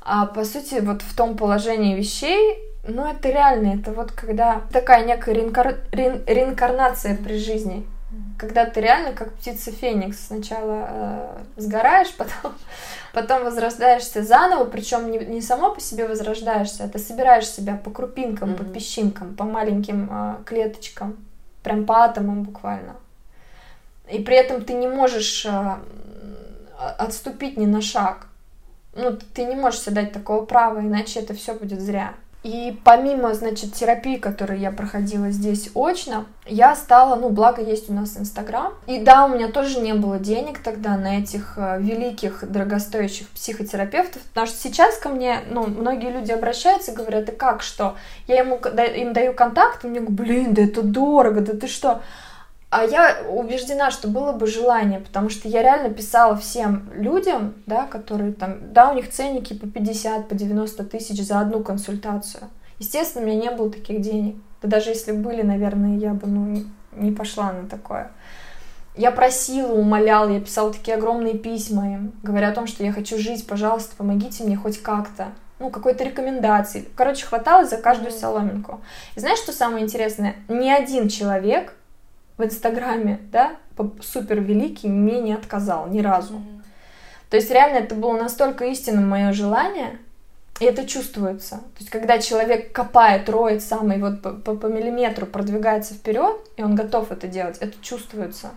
А по сути, вот в том положении вещей, ну, это реально, это вот когда такая некая реинкар... реинкарнация при жизни когда ты реально как птица Феникс сначала э, сгораешь, потом, потом возрождаешься заново, причем не, не само по себе возрождаешься, а ты собираешь себя по крупинкам, mm-hmm. по песчинкам, по маленьким э, клеточкам, прям по атомам буквально. И при этом ты не можешь э, отступить ни на шаг. ну, ты не можешь себе дать такого права, иначе это все будет зря. И помимо, значит, терапии, которую я проходила здесь очно, я стала, ну, благо есть у нас Инстаграм. И да, у меня тоже не было денег тогда на этих э, великих, дорогостоящих психотерапевтов, потому что сейчас ко мне, ну, многие люди обращаются и говорят, и как, что? Я ему, им даю контакт, мне говорят, блин, да это дорого, да ты что? А я убеждена, что было бы желание, потому что я реально писала всем людям, да, которые там, да, у них ценники по 50, по 90 тысяч за одну консультацию. Естественно, у меня не было таких денег. Да даже если были, наверное, я бы, ну, не пошла на такое. Я просила, умоляла, я писала такие огромные письма им, говоря о том, что я хочу жить, пожалуйста, помогите мне хоть как-то. Ну, какой-то рекомендации. Короче, хваталось за каждую соломинку. И знаешь, что самое интересное? Ни один человек в Инстаграме, да, супер великий, мне не отказал ни разу. Mm-hmm. То есть реально это было настолько истинным мое желание, и это чувствуется. То есть когда человек копает, роет самый вот по, по, по миллиметру, продвигается вперед, и он готов это делать, это чувствуется.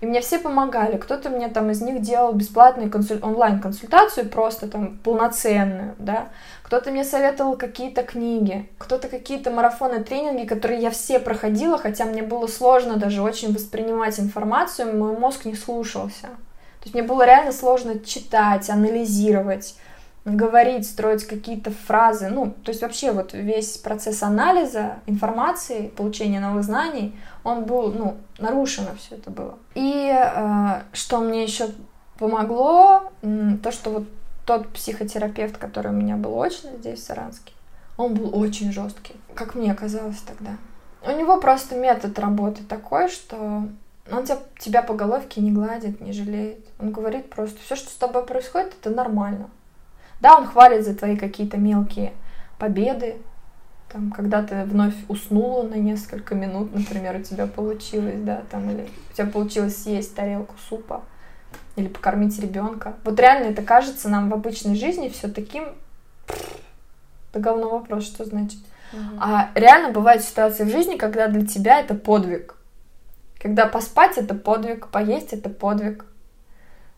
И мне все помогали. Кто-то мне там из них делал бесплатную консуль... онлайн-консультацию, просто там полноценную, да. Кто-то мне советовал какие-то книги, кто-то какие-то марафоны, тренинги, которые я все проходила, хотя мне было сложно даже очень воспринимать информацию, мой мозг не слушался. То есть мне было реально сложно читать, анализировать говорить, строить какие-то фразы, ну, то есть вообще вот весь процесс анализа информации, получения новых знаний, он был, ну, нарушено все это было. И э, что мне еще помогло, то, что вот тот психотерапевт, который у меня был очно здесь, в Саранске, он был очень жесткий, как мне казалось тогда. У него просто метод работы такой, что он тебя, тебя по головке не гладит, не жалеет. Он говорит просто, все, что с тобой происходит, это нормально. Да, он хвалит за твои какие-то мелкие победы, там, когда ты вновь уснула на несколько минут, например, у тебя получилось, да, там, или у тебя получилось съесть тарелку супа, или покормить ребенка. Вот реально это кажется нам в обычной жизни все таким... Это говно вопрос, что значит. Угу. А реально бывают ситуации в жизни, когда для тебя это подвиг. Когда поспать это подвиг, поесть это подвиг,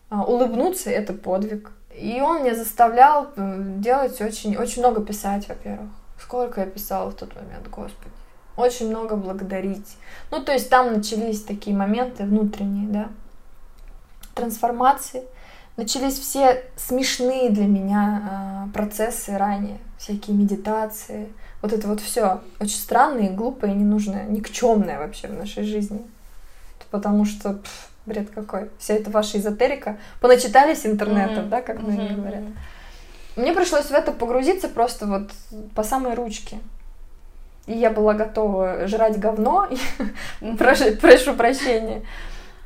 а, улыбнуться это подвиг, и он меня заставлял делать очень, очень много писать, во-первых. Сколько я писала в тот момент, господи. Очень много благодарить. Ну, то есть там начались такие моменты внутренние, да, трансформации. Начались все смешные для меня э, процессы ранее, всякие медитации. Вот это вот все очень странное, глупое, ненужное, никчемное вообще в нашей жизни. Потому что пфф, Бред какой. Вся эта ваша эзотерика. Поначитались интернетом, mm-hmm. да, как многие mm-hmm. говорят. Мне пришлось в это погрузиться просто вот по самой ручке. И я была готова жрать говно, прошу, прошу прощения.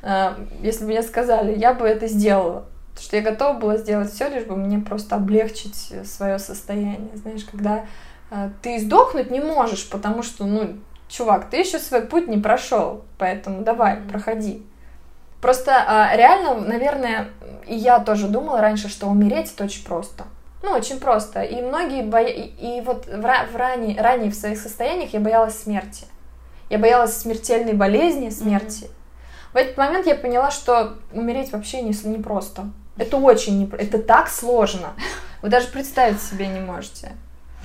А, если бы мне сказали, я бы это сделала. Потому что я готова была сделать все, лишь бы мне просто облегчить свое состояние. Знаешь, когда а, ты сдохнуть не можешь, потому что, ну, чувак, ты еще свой путь не прошел, поэтому давай, проходи. Просто а, реально, наверное, и я тоже думала раньше, что умереть это очень просто. Ну, очень просто. И многие боя... И вот в, в ранее, ранее в своих состояниях я боялась смерти. Я боялась смертельной болезни, смерти. Mm-hmm. В этот момент я поняла, что умереть вообще не, не просто. Это очень не... Это так сложно. Вы даже представить себе не можете.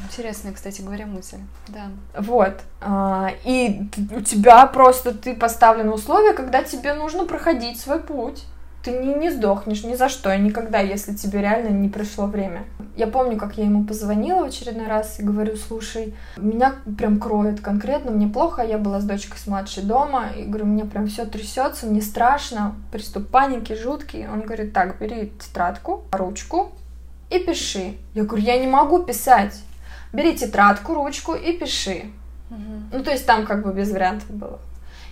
Интересная, кстати говоря, мысль. Да. Вот. А, и у тебя просто ты поставлен в условия, когда тебе нужно проходить свой путь. Ты не, не сдохнешь ни за что и никогда, если тебе реально не пришло время. Я помню, как я ему позвонила в очередной раз и говорю, слушай, меня прям кроет конкретно, мне плохо, я была с дочкой с младшей дома, и говорю, мне прям все трясется, мне страшно, приступ паники жуткий. Он говорит, так, бери тетрадку, ручку и пиши. Я говорю, я не могу писать бери тетрадку, ручку и пиши. Угу. Ну, то есть там как бы без вариантов было.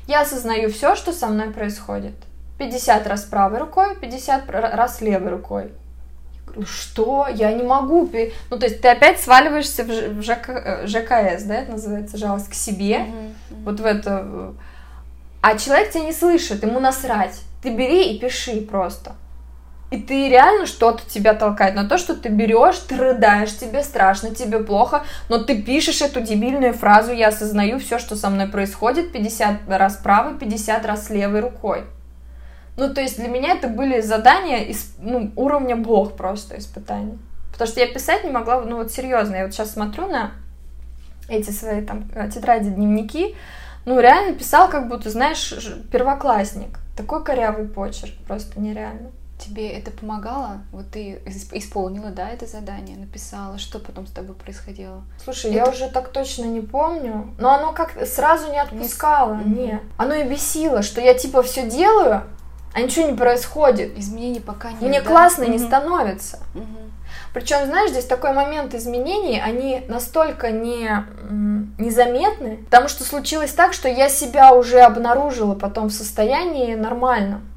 Я осознаю все, что со мной происходит. 50 раз правой рукой, 50 раз левой рукой. Говорю, что? Я не могу. Ну, то есть ты опять сваливаешься в ЖК, ЖКС, да, это называется, жалость к себе. Угу. Вот в это. А человек тебя не слышит, ему насрать. Ты бери и пиши просто. И ты реально что-то тебя толкает на то, что ты берешь, ты рыдаешь, тебе страшно, тебе плохо, но ты пишешь эту дебильную фразу «Я осознаю все, что со мной происходит» 50 раз правой, 50 раз левой рукой. Ну, то есть для меня это были задания из, ну, уровня бог просто испытания. Потому что я писать не могла, ну вот серьезно, я вот сейчас смотрю на эти свои там э, тетради, дневники, ну реально писал, как будто, знаешь, первоклассник. Такой корявый почерк, просто нереально. Тебе это помогало? Вот ты исполнила, да, это задание, написала. Что потом с тобой происходило? Слушай, это... я уже так точно не помню. Но оно как сразу не отпускало. Не... не. Оно и бесило, что я типа все делаю, а ничего не происходит. Изменений пока нет. Мне да? классно угу. не становится. Угу. Причем, знаешь, здесь такой момент изменений, они настолько не, незаметны, потому что случилось так, что я себя уже обнаружила потом в состоянии нормальном.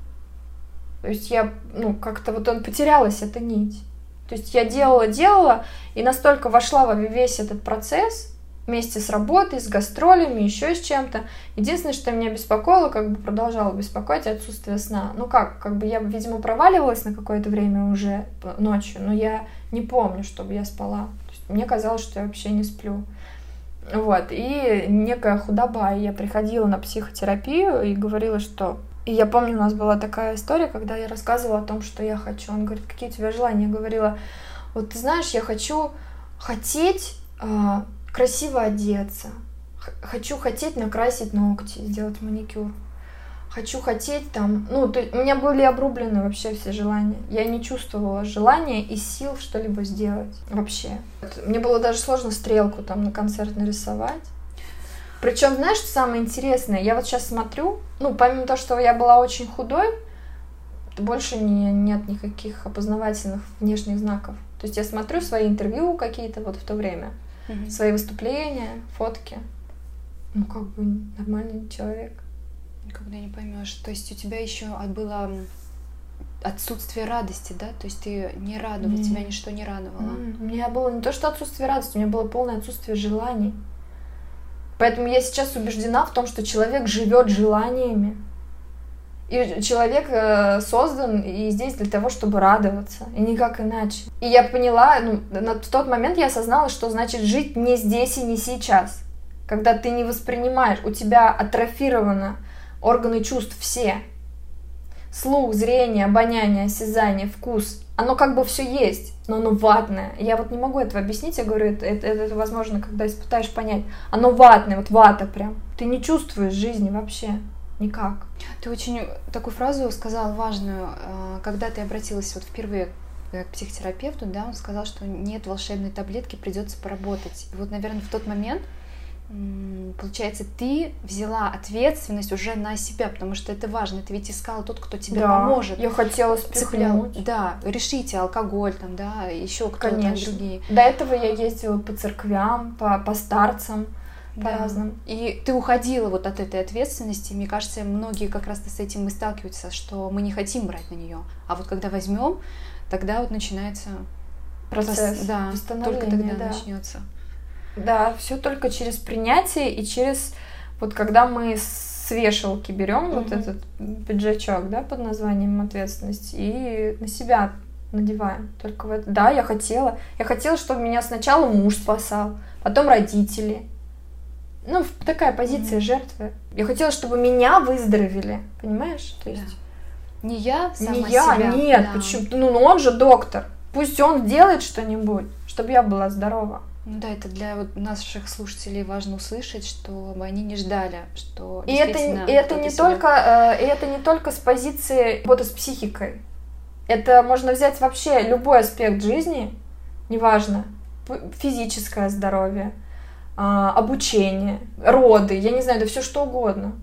То есть я, ну, как-то вот он потерялась эта нить. То есть я делала, делала, и настолько вошла во весь этот процесс, вместе с работой, с гастролями, еще с чем-то. Единственное, что меня беспокоило, как бы продолжало беспокоить, отсутствие сна. Ну как, как бы я, видимо, проваливалась на какое-то время уже ночью, но я не помню, чтобы я спала. мне казалось, что я вообще не сплю. Вот, и некая худоба. И я приходила на психотерапию и говорила, что... И я помню, у нас была такая история, когда я рассказывала о том, что я хочу. Он говорит, какие у тебя желания? Я говорила, вот ты знаешь, я хочу хотеть а, красиво одеться. Хочу хотеть накрасить ногти, сделать маникюр. Хочу хотеть там, ну, то, у меня были обрублены вообще все желания. Я не чувствовала желания и сил что-либо сделать вообще. Мне было даже сложно стрелку там на концерт нарисовать. Причем, знаешь, что самое интересное? Я вот сейчас смотрю, ну, помимо того, что я была очень худой, больше не, нет никаких опознавательных внешних знаков. То есть я смотрю свои интервью какие-то вот в то время угу. свои выступления, фотки. Ну, как бы нормальный человек. Никогда не поймешь. То есть у тебя еще было отсутствие радости, да? То есть ты не радовала, mm. тебя ничто не радовало. Mm. У меня было не то, что отсутствие радости, у меня было полное отсутствие желаний. Поэтому я сейчас убеждена в том, что человек живет желаниями. И человек э, создан и здесь для того, чтобы радоваться, и никак иначе. И я поняла, ну, на, в тот момент я осознала, что значит жить не здесь и не сейчас. Когда ты не воспринимаешь, у тебя атрофированы органы чувств все. Слух, зрение, обоняние, осязание, вкус. Оно как бы все есть, но оно ватное. Я вот не могу этого объяснить, я говорю, это, это, это возможно, когда испытаешь понять. Оно ватное, вот вата прям. Ты не чувствуешь жизни вообще никак. Ты очень такую фразу сказал важную, э, когда ты обратилась вот впервые к психотерапевту, да, он сказал, что нет волшебной таблетки, придется поработать. И вот, наверное, в тот момент получается, ты взяла ответственность уже на себя, потому что это важно. Ты ведь искала тот, кто тебе да, поможет. Я хотела спихнуть. Да, решите алкоголь там, да, еще кто-то другие. До этого я ездила по церквям, по, по старцам по-разному. И ты уходила вот от этой ответственности. Мне кажется, многие как раз с этим и сталкиваются, что мы не хотим брать на нее. А вот когда возьмем, тогда вот начинается процесс. Да, только тогда да. начнется. Да, все только через принятие и через вот когда мы с вешалки берем mm-hmm. вот этот пиджачок, да, под названием ответственность и на себя надеваем. Только в это. Да, я хотела. Я хотела, чтобы меня сначала муж спасал, потом родители, ну, такая позиция mm-hmm. жертвы. Я хотела, чтобы меня выздоровели, понимаешь? То есть да. не я сама не я, себя. нет, да. почему? Ну, ну, он же доктор. Пусть он делает что-нибудь, чтобы я была здорова. Ну да, это для вот наших слушателей важно услышать, чтобы они не ждали, что и это, и это не себя... только, э, и это не только с позиции работы с психикой. Это можно взять вообще любой аспект жизни, неважно, физическое здоровье, а, обучение, роды, я не знаю, да все что угодно.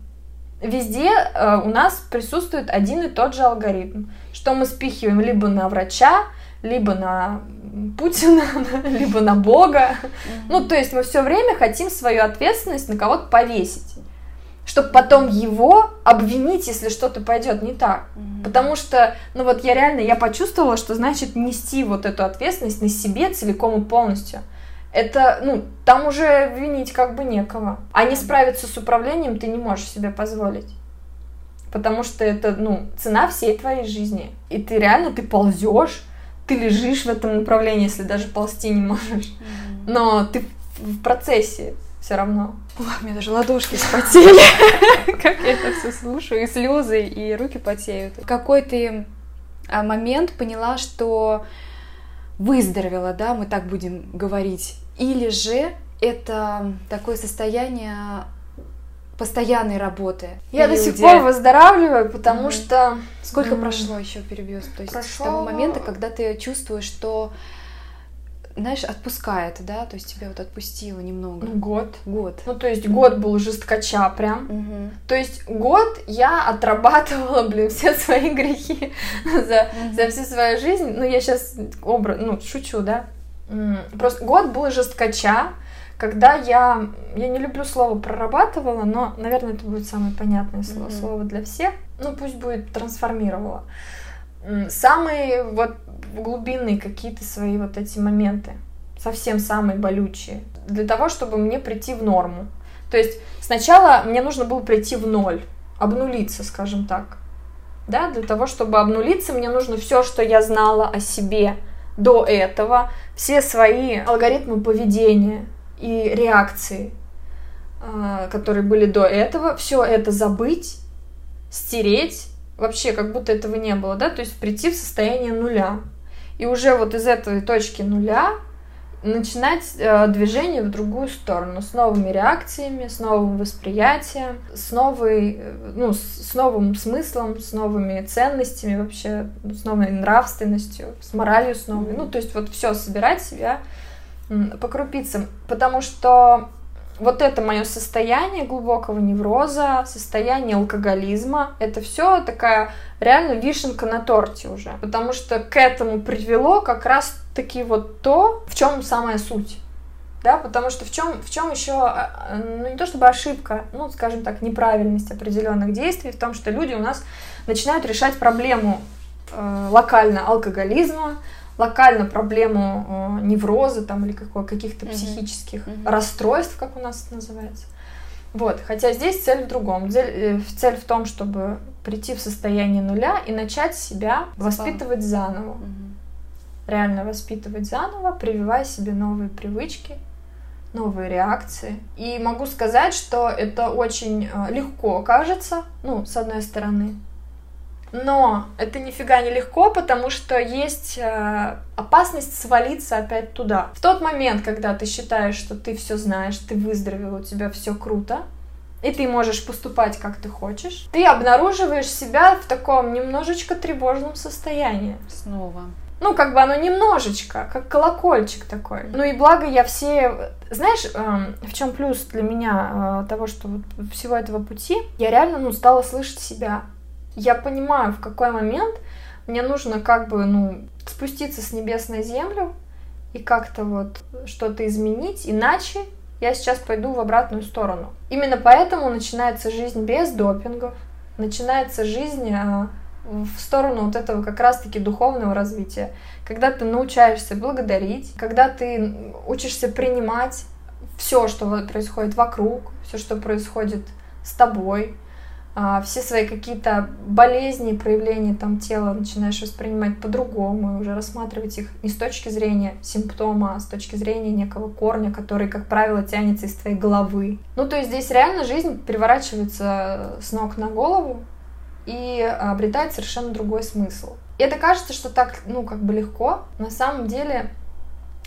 Везде э, у нас присутствует один и тот же алгоритм, что мы спихиваем либо на врача, либо на Путина, либо на Бога. Ну, то есть мы все время хотим свою ответственность на кого-то повесить, чтобы потом его обвинить, если что-то пойдет не так. Потому что, ну вот я реально, я почувствовала, что значит нести вот эту ответственность на себе целиком и полностью это, ну, там уже винить как бы некого. А не справиться с управлением ты не можешь себе позволить. Потому что это, ну, цена всей твоей жизни. И ты реально, ты ползешь, ты лежишь в этом направлении, если даже ползти не можешь. Но ты в процессе. все равно. Ой, у меня даже ладошки спотели, как я это все слушаю, и слезы, и руки потеют. В какой ты а, момент поняла, что выздоровела, да, мы так будем говорить, или же это такое состояние постоянной работы. Я до сих пор выздоравливаю, потому mm что... Сколько mm прошло еще перебьюсь? То есть прошло... с того момента, когда ты чувствуешь, что знаешь, отпускает, да, то есть тебя вот отпустило немного. Ну, год. Год. Ну, то есть год был жесткача прям. Угу. То есть год я отрабатывала, блин, все свои грехи за, угу. за всю свою жизнь. Ну, я сейчас образ, ну, шучу, да. Просто год был жесткача, когда я, я не люблю слово прорабатывала, но, наверное, это будет самое понятное слово, mm слово для всех. Ну, пусть будет трансформировала. Самые вот глубинные какие-то свои вот эти моменты, совсем самые болючие, для того, чтобы мне прийти в норму. То есть сначала мне нужно было прийти в ноль, обнулиться, скажем так. Да, для того, чтобы обнулиться, мне нужно все, что я знала о себе до этого, все свои алгоритмы поведения, и реакции, а, которые были до этого, все это забыть, стереть, вообще как будто этого не было, да, то есть прийти в состояние нуля. И уже вот из этой точки нуля начинать э, движение в другую сторону, с новыми реакциями, с новым восприятием, с новой, э, ну, с новым смыслом, с новыми ценностями вообще, с новой нравственностью, с моралью с новой. Ну, то есть вот все собирать себя по крупицам, потому что вот это мое состояние глубокого невроза, состояние алкоголизма, это все такая реально вишенка на торте уже, потому что к этому привело как раз таки вот то, в чем самая суть. Да, потому что в чем, в чем еще, а, а, ну не то чтобы ошибка, ну, скажем так, неправильность определенных действий, в том, что люди у нас начинают решать проблему э, локально алкоголизма, локально проблему э, невроза там или каких-то mm-hmm. психических mm-hmm. расстройств, как у нас это называется. Вот, хотя здесь цель в другом. Цель, э, цель в том, чтобы прийти в состояние нуля и начать себя Спал. воспитывать заново. Угу. Реально воспитывать заново, прививая себе новые привычки, новые реакции. И могу сказать, что это очень э, легко кажется, ну, с одной стороны, но это нифига не легко, потому что есть э, опасность свалиться опять туда. В тот момент, когда ты считаешь, что ты все знаешь, ты выздоровел, у тебя все круто, и ты можешь поступать как ты хочешь, ты обнаруживаешь себя в таком немножечко тревожном состоянии. Снова. Ну, как бы оно немножечко, как колокольчик такой. Ну и благо я все... Знаешь, э, в чем плюс для меня э, того, что вот всего этого пути? Я реально, ну, стала слышать себя я понимаю, в какой момент мне нужно как бы, ну, спуститься с небес на землю и как-то вот что-то изменить, иначе я сейчас пойду в обратную сторону. Именно поэтому начинается жизнь без допингов, начинается жизнь а, в сторону вот этого как раз-таки духовного развития, когда ты научаешься благодарить, когда ты учишься принимать все, что происходит вокруг, все, что происходит с тобой, а, все свои какие-то болезни, проявления там тела начинаешь воспринимать по-другому, и уже рассматривать их не с точки зрения симптома, а с точки зрения некого корня, который, как правило, тянется из твоей головы. Ну, то есть здесь реально жизнь переворачивается с ног на голову и обретает совершенно другой смысл. И это кажется, что так, ну, как бы легко. На самом деле,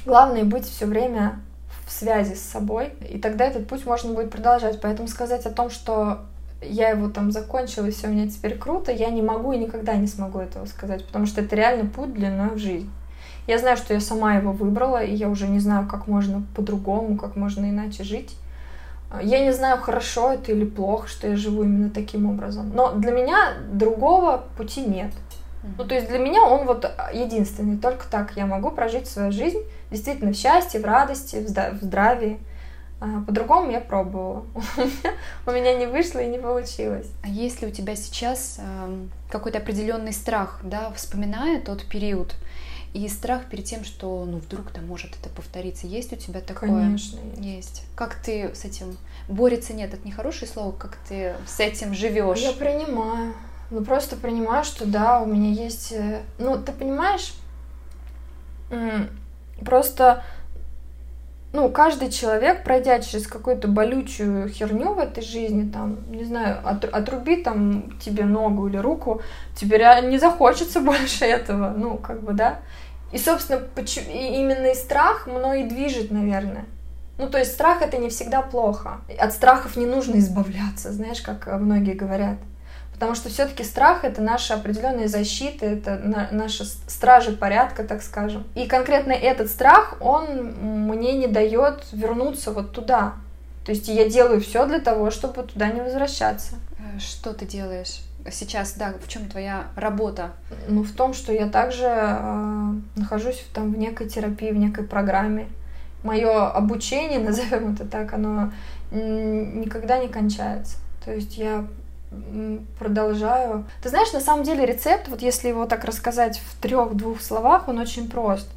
главное быть все время в связи с собой, и тогда этот путь можно будет продолжать. Поэтому сказать о том, что я его там закончила, и все у меня теперь круто, я не могу и никогда не смогу этого сказать, потому что это реально путь длиной в жизнь. Я знаю, что я сама его выбрала, и я уже не знаю, как можно по-другому, как можно иначе жить. Я не знаю, хорошо это или плохо, что я живу именно таким образом. Но для меня другого пути нет. Ну, то есть для меня он вот единственный. Только так я могу прожить свою жизнь действительно в счастье, в радости, в здравии. А, по-другому я пробовала. У меня не вышло и не получилось. А есть ли у тебя сейчас какой-то определенный страх, да, вспоминая тот период, и страх перед тем, что, ну, вдруг там может это повториться. Есть у тебя такое? Конечно, есть. Как ты с этим борется? Нет, это не хорошее слово. Как ты с этим живешь? Я принимаю. Ну, просто принимаю, что да, у меня есть... Э, ну, ты понимаешь, просто ну, каждый человек, пройдя через какую-то болючую херню в этой жизни, там, не знаю, от, отруби там тебе ногу или руку, тебе реально не захочется больше этого, ну, как бы, да. И, собственно, почему, и именно и страх мной движет, наверное. Ну, то есть страх это не всегда плохо. От страхов не нужно избавляться, знаешь, как многие говорят. Потому что все-таки страх это наша определенная защита, это на, наши стражи порядка, так скажем. И конкретно этот страх, он мне не дает вернуться вот туда. То есть я делаю все для того, чтобы туда не возвращаться. Э, что ты делаешь? Сейчас, да, в чем твоя работа? Ну, в том, что я также э, нахожусь в, там в некой терапии, в некой программе. Мое обучение, назовем это так, оно никогда не кончается. То есть я продолжаю. Ты знаешь, на самом деле рецепт, вот если его так рассказать в трех-двух словах, он очень прост.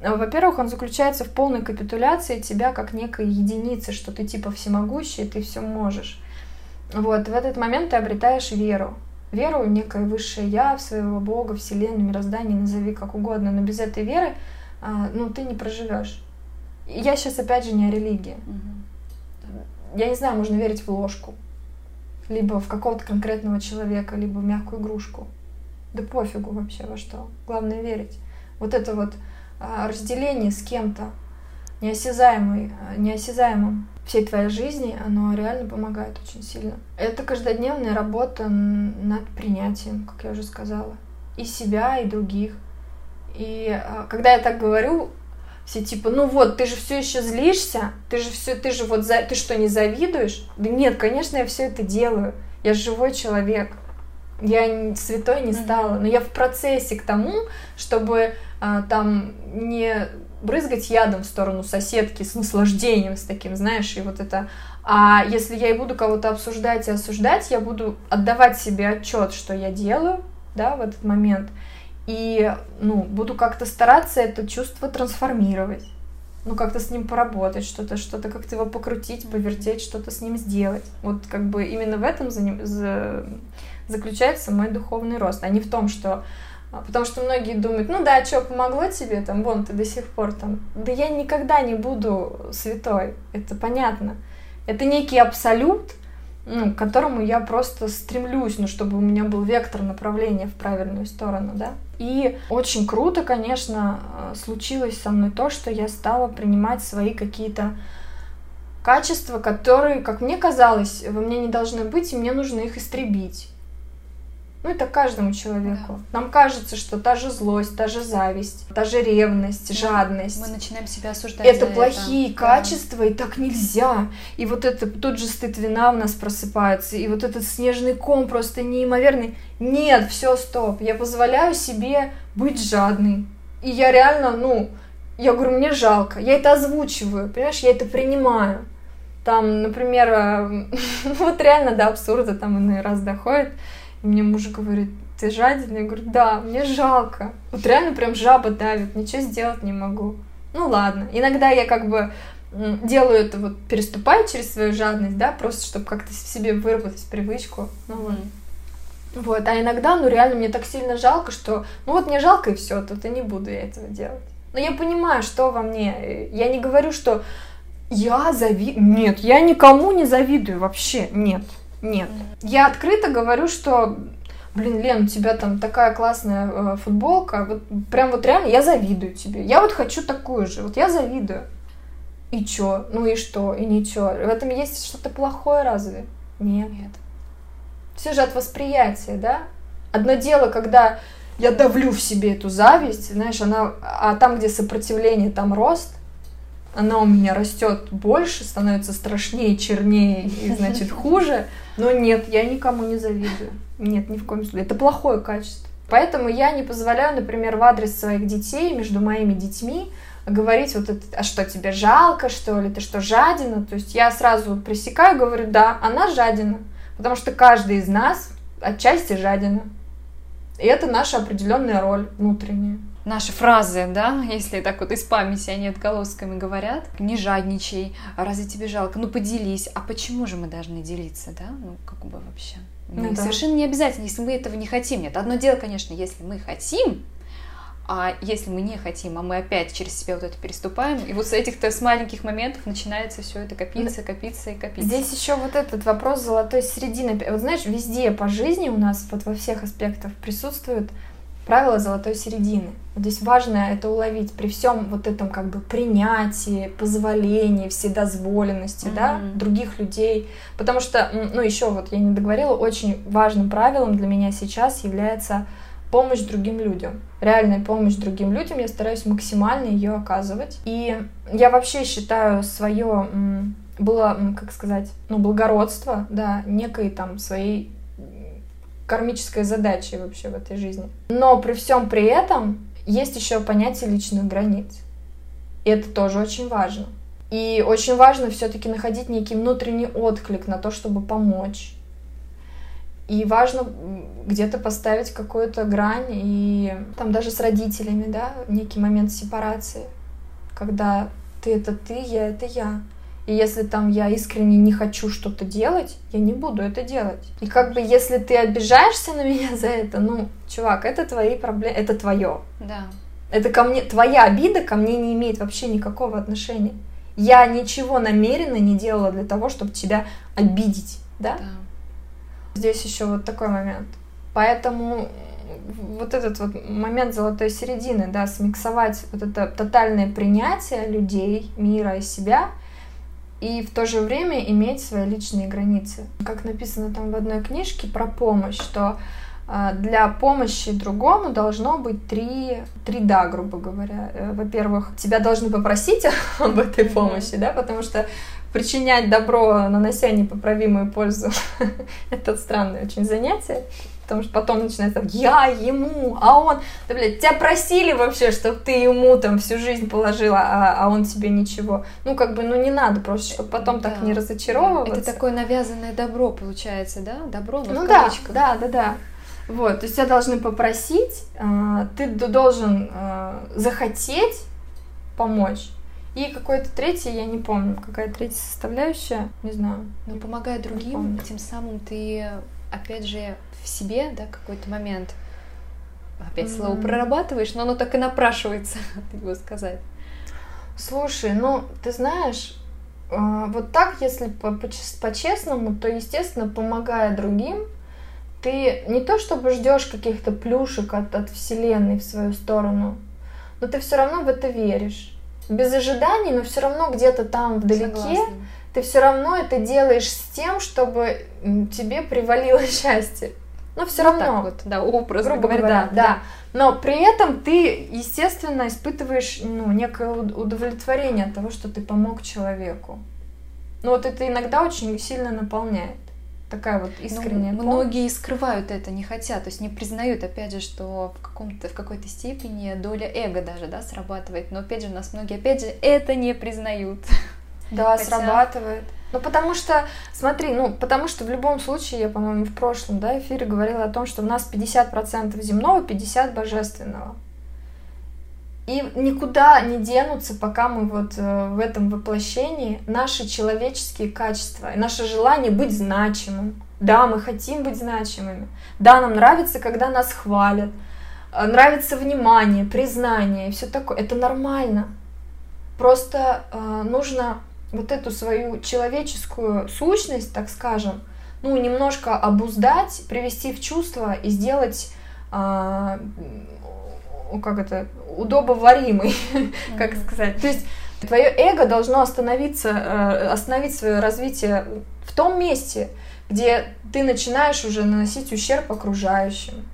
Во-первых, он заключается в полной капитуляции тебя как некой единицы, что ты типа всемогущий, ты все можешь. Вот, в этот момент ты обретаешь веру. Веру в некое высшее я, в своего Бога, Вселенную, мироздание, назови как угодно, но без этой веры, а, ну, ты не проживешь. Я сейчас опять же не о религии. Я не знаю, можно верить в ложку, либо в какого-то конкретного человека, либо в мягкую игрушку. Да пофигу вообще во что. Главное верить. Вот это вот а, разделение с кем-то неосязаемый, а, неосязаемым всей твоей жизни, оно реально помогает очень сильно. Это каждодневная работа над принятием, как я уже сказала, и себя, и других. И а, когда я так говорю, все типа, ну вот, ты же все еще злишься, ты же все, ты же вот, за, ты что, не завидуешь? Да нет, конечно, я все это делаю. Я живой человек. Я святой не стала, но я в процессе к тому, чтобы а, там не брызгать ядом в сторону соседки с наслаждением, с таким, знаешь, и вот это. А если я и буду кого-то обсуждать и осуждать, я буду отдавать себе отчет, что я делаю, да, в этот момент, и, ну, буду как-то стараться это чувство трансформировать. Ну, как-то с ним поработать, что-то, что-то как-то его покрутить, повертеть, что-то с ним сделать. Вот как бы именно в этом за ним, за, заключается мой духовный рост, а не в том, что а, Потому что многие думают, ну да, что, помогло тебе, там, вон, ты до сих пор там. Да я никогда не буду святой, это понятно. Это некий абсолют, ну, к которому я просто стремлюсь, ну, чтобы у меня был вектор направления в правильную сторону, да. И очень круто, конечно, э, случилось со мной то, что я стала принимать свои какие-то качества, которые, как мне казалось, во мне не должны быть, и мне нужно их истребить. Ну, это каждому человеку. Да. Нам кажется, что та же злость, та же зависть, та же ревность, да. жадность. Мы начинаем себя осуждать. Это плохие это. качества, да. и так нельзя. И вот это тут же стыд вина в нас просыпается, и вот этот снежный ком просто неимоверный. Нет, все, стоп. Я позволяю себе быть жадной. И я реально, ну, я говорю, мне жалко. Я это озвучиваю, понимаешь, я это принимаю. Там, например, вот реально до абсурда там иной раз доходит. И мне муж говорит, ты жаден? Я говорю, да, мне жалко. Вот реально прям жаба давит, ничего сделать не могу. Ну ладно. Иногда я как бы делаю это вот, переступаю через свою жадность, да, просто чтобы как-то в себе выработать привычку. Ну вот. Вот, а иногда, ну реально мне так сильно жалко, что, ну вот мне жалко и все, тут и не буду я этого делать. Но я понимаю, что во мне. Я не говорю, что я завидую. Нет, я никому не завидую вообще. Нет. Нет. Я открыто говорю, что блин, Лен, у тебя там такая классная э, футболка, вот прям вот реально я завидую тебе. Я вот хочу такую же, вот я завидую. И чё? Ну и что? И ничего. В этом есть что-то плохое разве? Нет. Нет. Все же от восприятия, да? Одно дело, когда я давлю в себе эту зависть, знаешь, она, а там, где сопротивление, там рост, она у меня растет больше, становится страшнее, чернее и, значит, хуже. Но нет, я никому не завидую. Нет, ни в коем случае. Это плохое качество. Поэтому я не позволяю, например, в адрес своих детей, между моими детьми, говорить вот это, а что, тебе жалко, что ли, ты что, жадина? То есть я сразу пресекаю, говорю, да, она жадина. Потому что каждый из нас отчасти жадина. И это наша определенная роль внутренняя наши фразы, да, если так вот из памяти они отголосками говорят. Не жадничай, разве тебе жалко? Ну поделись. А почему же мы должны делиться, да? Ну как бы вообще. Ну, да. Совершенно не обязательно, если мы этого не хотим. Нет, одно дело, конечно, если мы хотим, А если мы не хотим, а мы опять через себя вот это переступаем, и вот с этих-то с маленьких моментов начинается все это копиться, копиться и копиться. Здесь еще вот этот вопрос золотой середины. Вот знаешь, везде по жизни у нас, вот во всех аспектах присутствует правило золотой середины. Вот здесь важно это уловить при всем вот этом как бы принятии, позволении, вседозволенности, mm-hmm. да, других людей. Потому что, ну, еще вот я не договорила, очень важным правилом для меня сейчас является помощь другим людям. Реальная помощь другим людям, я стараюсь максимально ее оказывать. И я вообще считаю свое было, как сказать, ну, благородство, да, некой там своей кармической задачей вообще в этой жизни. Но при всем при этом есть еще понятие личных границ. И это тоже очень важно. И очень важно все-таки находить некий внутренний отклик на то, чтобы помочь. И важно где-то поставить какую-то грань, и там даже с родителями, да, некий момент сепарации, когда ты это ты, я это я. И если там я искренне не хочу что-то делать, я не буду это делать. И как бы если ты обижаешься на меня за это, ну, чувак, это твои проблемы, это твое. Да. Это ко мне, твоя обида ко мне не имеет вообще никакого отношения. Я ничего намеренно не делала для того, чтобы тебя обидеть, да? Да. Здесь еще вот такой момент. Поэтому вот этот вот момент золотой середины, да, смиксовать вот это тотальное принятие людей, мира и себя — и в то же время иметь свои личные границы. Как написано там в одной книжке про помощь, что а, для помощи другому должно быть три, три да, грубо говоря. Э, во-первых, тебя должны попросить об этой помощи, да, потому что причинять добро, нанося непоправимую пользу, это странное очень занятие. Потому что потом начинается я ему, а он, да, блядь, тебя просили вообще, чтобы ты ему там всю жизнь положила, а, а он тебе ничего. Ну, как бы, ну не надо просто, чтобы потом да. так не разочаровываться. Это такое навязанное добро получается, да? Добро, но ну да, да, да, да. Вот, то есть тебя должны попросить, а, ты должен а, захотеть помочь. И какой-то третий, я не помню, какая третья составляющая, не знаю. Но помогая другим, тем самым ты, опять же, в себе, да, какой-то момент, опять mm-hmm. слово прорабатываешь, но оно так и напрашивается его сказать. Слушай, ну, ты знаешь, а, вот так, если по-честному, то, естественно, помогая другим, ты не то чтобы ждешь каких-то плюшек от, от Вселенной в свою сторону, но ты все равно в это веришь. Без ожиданий, но все равно где-то там вдалеке Согласна. Ты все равно это делаешь с тем, чтобы тебе привалило счастье. Но все ну, равно. вот, да, образ, грубо говоря, да, да. да. Но при этом ты, естественно, испытываешь ну, некое удовлетворение от того, что ты помог человеку. Ну вот это иногда очень сильно наполняет. Такая вот искренняя ну, Многие скрывают это, не хотят, то есть не признают, опять же, что в, каком-то, в какой-то степени доля эго даже, да, срабатывает. Но опять же, у нас многие, опять же, это не признают. Да, Хотя... срабатывает. Ну, потому что, смотри, ну, потому что в любом случае, я, по-моему, в прошлом, да, эфире говорила о том, что у нас 50% земного, 50% божественного. И никуда не денутся, пока мы вот э, в этом воплощении наши человеческие качества и наше желание быть значимым. Да, мы хотим быть значимыми. Да, нам нравится, когда нас хвалят. Э, нравится внимание, признание и все такое. Это нормально. Просто э, нужно вот эту свою человеческую сущность, так скажем, ну, немножко обуздать, привести в чувство и сделать, а, как это, удобоваримый, как сказать. То есть твое эго должно остановиться, э, остановить свое развитие в том месте, где ты начинаешь уже наносить ущерб окружающим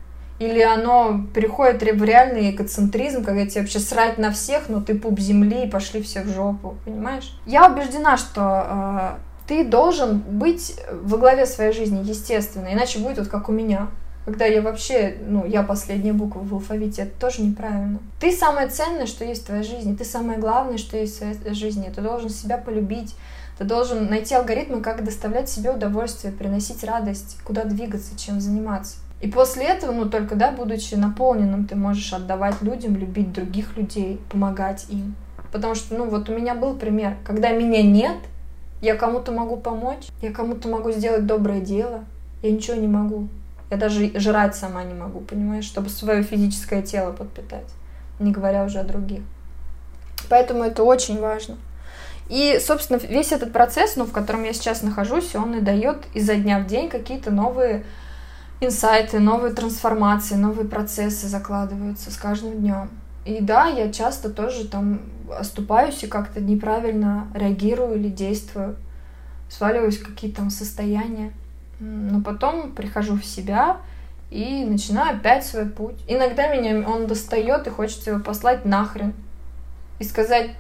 или оно переходит в реальный эгоцентризм, когда тебе вообще срать на всех, но ты пуп земли и пошли все в жопу, понимаешь? Я убеждена, что э, ты должен быть во главе своей жизни, естественно, иначе будет вот как у меня. Когда я вообще, ну, я последняя буква в алфавите, это тоже неправильно. Ты самое ценное, что есть в твоей жизни, ты самое главное, что есть в своей жизни. Ты должен себя полюбить, ты должен найти алгоритмы, как доставлять себе удовольствие, приносить радость, куда двигаться, чем заниматься. И после этого, ну только, да, будучи наполненным, ты можешь отдавать людям, любить других людей, помогать им. Потому что, ну вот у меня был пример, когда меня нет, я кому-то могу помочь, я кому-то могу сделать доброе дело, я ничего не могу. Я даже жрать сама не могу, понимаешь, чтобы свое физическое тело подпитать. не говоря уже о других. Поэтому это очень важно. И, собственно, весь этот процесс, ну, в котором я сейчас нахожусь, он и дает изо дня в день какие-то новые инсайты, новые трансформации, новые процессы закладываются с каждым днем. И да, я часто тоже там оступаюсь и как-то неправильно реагирую или действую, сваливаюсь в какие-то там состояния. Но потом прихожу в себя и начинаю опять свой путь. Иногда меня он достает и хочется его послать нахрен. И сказать,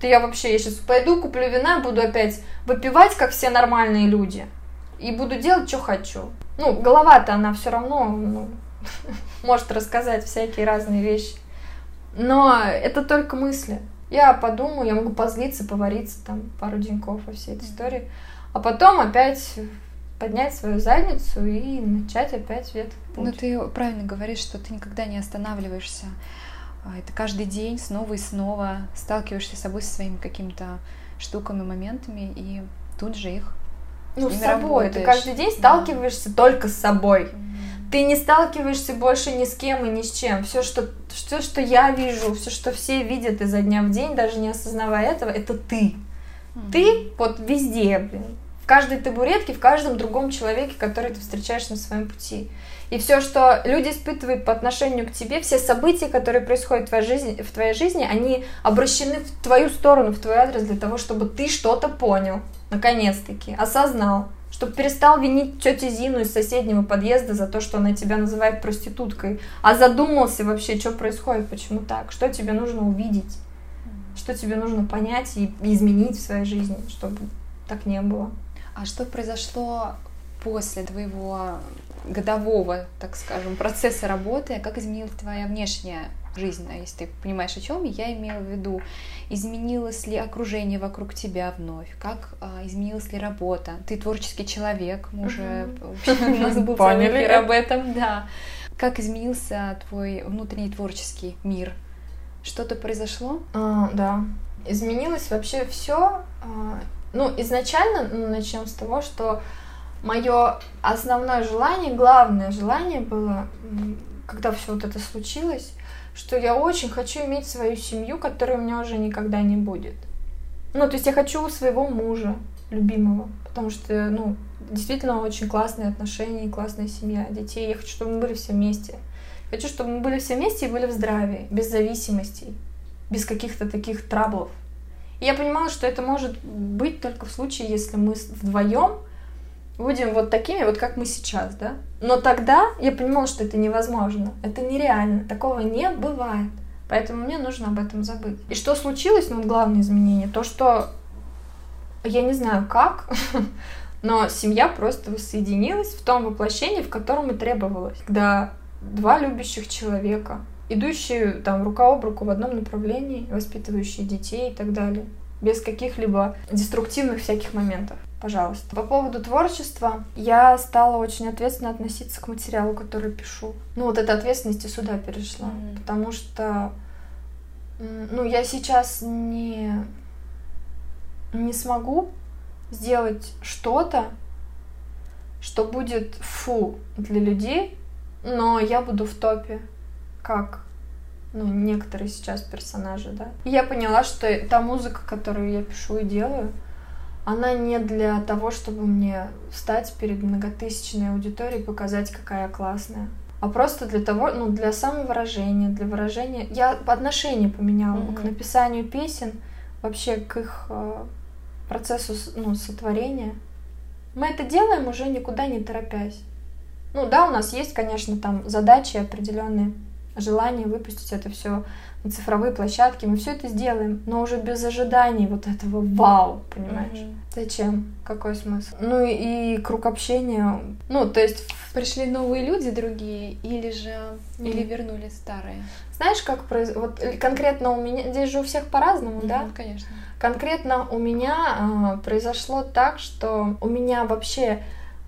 ты я вообще, я сейчас пойду, куплю вина, буду опять выпивать, как все нормальные люди. И буду делать, что хочу. Ну, голова-то она все равно ну, может рассказать всякие разные вещи. Но это только мысли. Я подумаю, я могу позлиться, повариться там пару деньков во всей этой истории. А потом опять поднять свою задницу и начать опять вверх. Ну, ты правильно говоришь, что ты никогда не останавливаешься. А, это каждый день снова и снова сталкиваешься с собой, со своими какими-то штуками, моментами, и тут же их ну, с собой. Работаешь. Ты каждый день сталкиваешься да. только с собой. Mm-hmm. Ты не сталкиваешься больше ни с кем и ни с чем. Все, что, все, что я вижу, все, что все видят изо дня в день, даже не осознавая этого, это ты. Mm-hmm. Ты вот везде, блин. В каждой табуретке, в каждом другом человеке, который ты встречаешь на своем пути. И все, что люди испытывают по отношению к тебе, все события, которые происходят в твоей жизни, в твоей жизни они обращены в твою сторону, в твой адрес для того, чтобы ты что-то понял, наконец-таки, осознал, чтобы перестал винить тетю Зину из соседнего подъезда за то, что она тебя называет проституткой, а задумался вообще, что происходит, почему так, что тебе нужно увидеть, что тебе нужно понять и изменить в своей жизни, чтобы так не было. А что произошло после твоего годового, так скажем, процесса работы, как изменилась твоя внешняя жизнь, если ты понимаешь, о чем я имела в виду, изменилось ли окружение вокруг тебя вновь, как а, изменилась ли работа, ты творческий человек, мы уже у нас был эфир об этом, да, как изменился твой внутренний творческий мир, что-то произошло? А, да, изменилось вообще все. А, ну, изначально, ну, начнем с того, что мое основное желание, главное желание было, когда все вот это случилось, что я очень хочу иметь свою семью, которой у меня уже никогда не будет. Ну, то есть я хочу своего мужа, любимого, потому что, ну, действительно очень классные отношения, классная семья, детей. Я хочу, чтобы мы были все вместе. Хочу, чтобы мы были все вместе и были в здравии, без зависимостей, без каких-то таких траблов. И я понимала, что это может быть только в случае, если мы вдвоем будем вот такими, вот как мы сейчас, да? Но тогда я понимала, что это невозможно, это нереально, такого не бывает. Поэтому мне нужно об этом забыть. И что случилось, ну, главное изменение, то, что я не знаю как, но семья просто воссоединилась в том воплощении, в котором и требовалось. Когда два любящих человека, идущие там рука об руку в одном направлении, воспитывающие детей и так далее, без каких-либо деструктивных всяких моментов пожалуйста. По поводу творчества, я стала очень ответственно относиться к материалу, который пишу. Ну, вот эта ответственность и сюда перешла, mm-hmm. потому что, ну, я сейчас не, не смогу сделать что-то, что будет фу для людей, но я буду в топе, как ну, некоторые сейчас персонажи, да. И я поняла, что та музыка, которую я пишу и делаю, она не для того, чтобы мне встать перед многотысячной аудиторией и показать, какая я классная. А просто для того, ну, для самовыражения, для выражения. Я отношение поменяла mm-hmm. к написанию песен, вообще к их э, процессу ну, сотворения. Мы это делаем уже никуда не торопясь. Ну да, у нас есть, конечно, там задачи определенные, желание выпустить это все на цифровые площадки, мы все это сделаем, но уже без ожиданий вот этого вау, понимаешь? Mm-hmm. Зачем? Какой смысл? Ну и, круг общения, ну то есть пришли новые люди другие или же mm-hmm. или вернули старые? Знаешь, как произ... вот конкретно у меня здесь же у всех по-разному, mm-hmm, да? Конечно. Конкретно у меня э, произошло так, что у меня вообще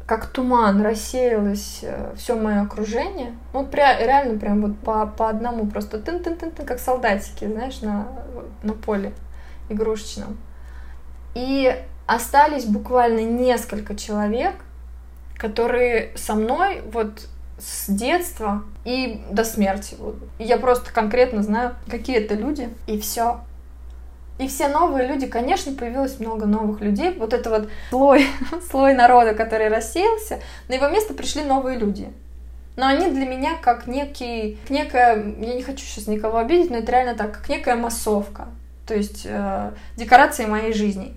как туман рассеялось э, все мое окружение. Ну, вот пря, реально прям вот по, по одному просто тын тын тын тын как солдатики, знаешь, на, на поле игрушечном. И остались буквально несколько человек, которые со мной вот с детства и до смерти я просто конкретно знаю, какие это люди, и все. И все новые люди, конечно, появилось много новых людей. Вот это вот слой, слой народа, который рассеялся, на его место пришли новые люди. Но они для меня как некий, некая, я не хочу сейчас никого обидеть, но это реально так, как некая массовка. То есть э, декорации моей жизни.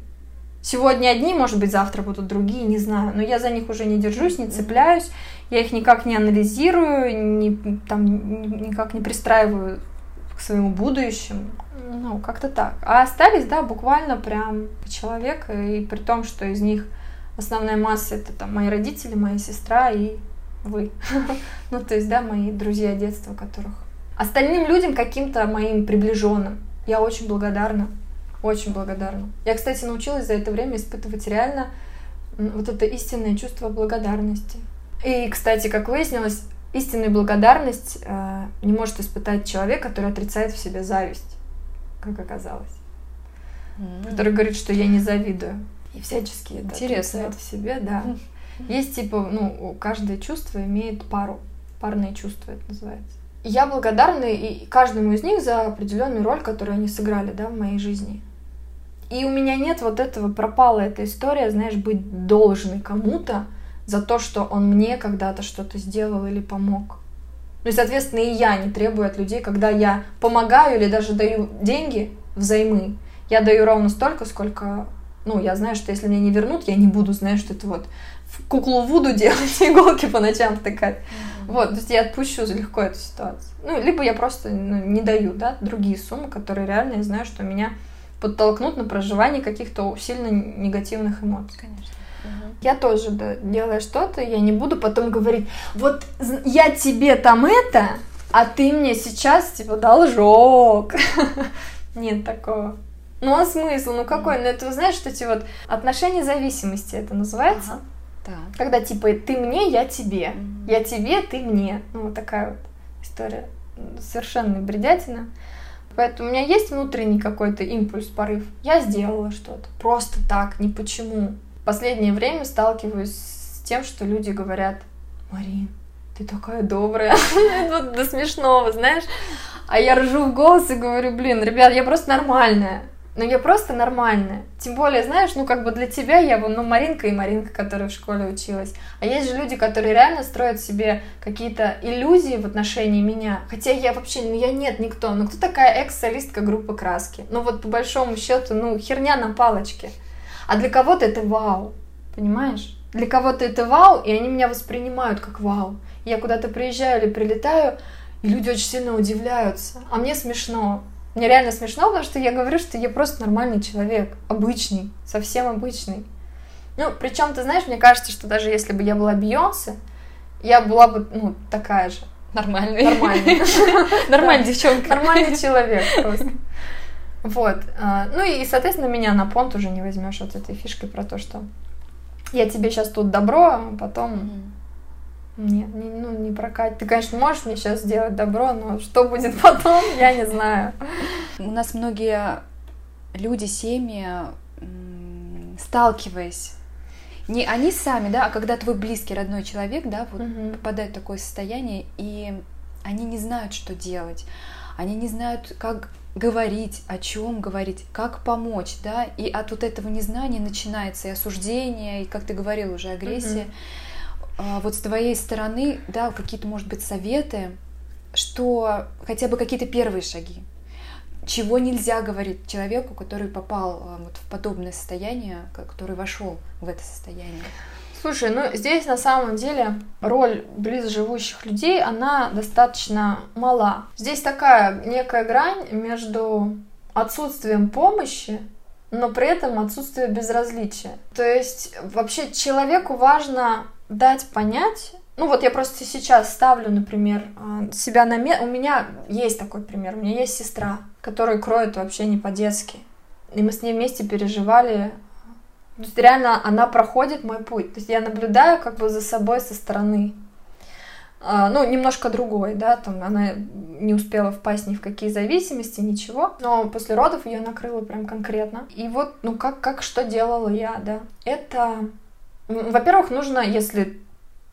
Сегодня одни, может быть, завтра будут другие, не знаю. Но я за них уже не держусь, не цепляюсь. Я их никак не анализирую, не, там, никак не пристраиваю к своему будущему. Ну, как-то так. А остались, да, буквально прям человек, и при том, что из них основная масса это там мои родители, моя сестра и вы. ну, то есть, да, мои друзья детства, которых... Остальным людям, каким-то моим приближенным, я очень благодарна. Очень благодарна. Я, кстати, научилась за это время испытывать реально вот это истинное чувство благодарности. И, кстати, как выяснилось, истинную благодарность э, не может испытать человек, который отрицает в себе зависть, как оказалось. Mm-hmm. Который говорит, что я не завидую. И всячески это Интересно. отрицает в себе, да. Mm-hmm. Есть типа, ну, каждое чувство имеет пару. Парные чувства это называется. И я благодарна и каждому из них за определенную роль, которую они сыграли, да, в моей жизни. И у меня нет вот этого, пропала эта история, знаешь, быть должной кому-то за то, что он мне когда-то что-то сделал или помог. Ну и, соответственно, и я не требую от людей, когда я помогаю или даже даю деньги взаймы, я даю ровно столько, сколько, ну, я знаю, что если мне не вернут, я не буду, знаешь, что это вот куклу Вуду делать, иголки по ночам втыкать. Mm-hmm. Вот, то есть я отпущу легко эту ситуацию. Ну, либо я просто ну, не даю, да, другие суммы, которые реально я знаю, что меня подтолкнут на проживание каких-то сильно негативных эмоций. Конечно. Я тоже, да, делаю что-то, я не буду потом говорить, вот я тебе там это, а ты мне сейчас, типа, должок. Нет такого. Ну а смысл? Ну какой? Ну это, знаешь, что эти вот отношения зависимости это называется. Ага. Так. Когда типа ты мне, я тебе. Я тебе, ты мне. Ну вот такая вот история. Совершенно бредятина. Поэтому у меня есть внутренний какой-то импульс, порыв. Я сделала что-то. Просто так, ни почему. Последнее время сталкиваюсь с тем, что люди говорят, Марин, ты такая добрая. до смешного, знаешь. А я ржу в голос и говорю, блин, ребят, я просто нормальная. Ну, я просто нормальная. Тем более, знаешь, ну, как бы для тебя я, ну, Маринка и Маринка, которая в школе училась. А есть же люди, которые реально строят себе какие-то иллюзии в отношении меня. Хотя я вообще, ну, я нет никто. Ну, кто такая экс-солистка группы «Краски»? Ну, вот по большому счету, ну, херня на палочке. А для кого-то это вау, понимаешь? Для кого-то это вау, и они меня воспринимают как вау. Я куда-то приезжаю или прилетаю, и люди очень сильно удивляются. А мне смешно. Мне реально смешно, потому что я говорю, что я просто нормальный человек, обычный, совсем обычный. Ну, причем, ты знаешь, мне кажется, что даже если бы я была Бейонсе, я была бы, ну, такая же. Нормальный. Нормальный. Нормальный девчонка. Нормальный человек просто. Вот. А, ну и, соответственно, меня на понт уже не возьмешь вот этой фишкой про то, что я тебе сейчас тут добро, а потом нет, не, ну, не прокатит. Ты, конечно, можешь мне сейчас сделать добро, но что будет потом, я не знаю. У нас многие люди, семьи, сталкиваясь, не они сами, да, а когда твой близкий, родной человек, да, вот угу. попадает в такое состояние, и они не знают, что делать, они не знают, как говорить, о чем говорить, как помочь, да, и от вот этого незнания начинается и осуждение, и, как ты говорил, уже агрессия. А, вот с твоей стороны, да, какие-то, может быть, советы, что хотя бы какие-то первые шаги, чего нельзя говорить человеку, который попал а, вот в подобное состояние, который вошел в это состояние? Слушай, ну здесь на самом деле роль близживущих людей, она достаточно мала. Здесь такая некая грань между отсутствием помощи но при этом отсутствие безразличия. То есть вообще человеку важно дать понять, ну вот я просто сейчас ставлю, например, а, себя на место. У меня есть такой пример. У меня есть сестра, которая кроет вообще не по-детски. И мы с ней вместе переживали. То есть реально она проходит мой путь. То есть я наблюдаю как бы за собой со стороны. А, ну, немножко другой, да, там она не успела впасть ни в какие зависимости, ничего, но после родов ее накрыло прям конкретно. И вот, ну, как, как что делала я, да, это во-первых, нужно, если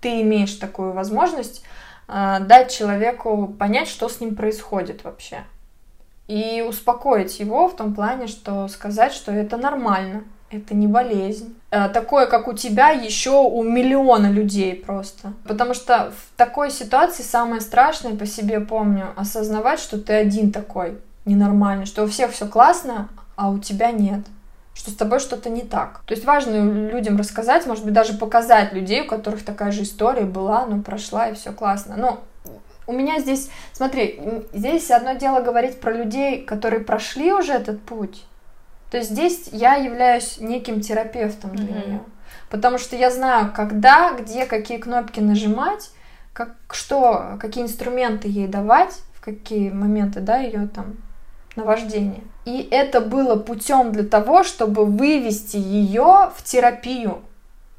ты имеешь такую возможность э, дать человеку понять, что с ним происходит вообще. И успокоить его в том плане, что сказать, что это нормально, это не болезнь. Э, такое, как у тебя, еще у миллиона людей просто. Потому что в такой ситуации самое страшное, по себе помню, осознавать, что ты один такой ненормальный, что у всех все классно, а у тебя нет что с тобой что-то не так. То есть важно людям рассказать, может быть, даже показать людей, у которых такая же история была, ну, прошла, и все классно. Но у меня здесь, смотри, здесь одно дело говорить про людей, которые прошли уже этот путь, то есть здесь я являюсь неким терапевтом для mm-hmm. нее. Потому что я знаю, когда, где, какие кнопки нажимать, как, что, какие инструменты ей давать, в какие моменты, да, ее там наваждение. И это было путем для того, чтобы вывести ее в терапию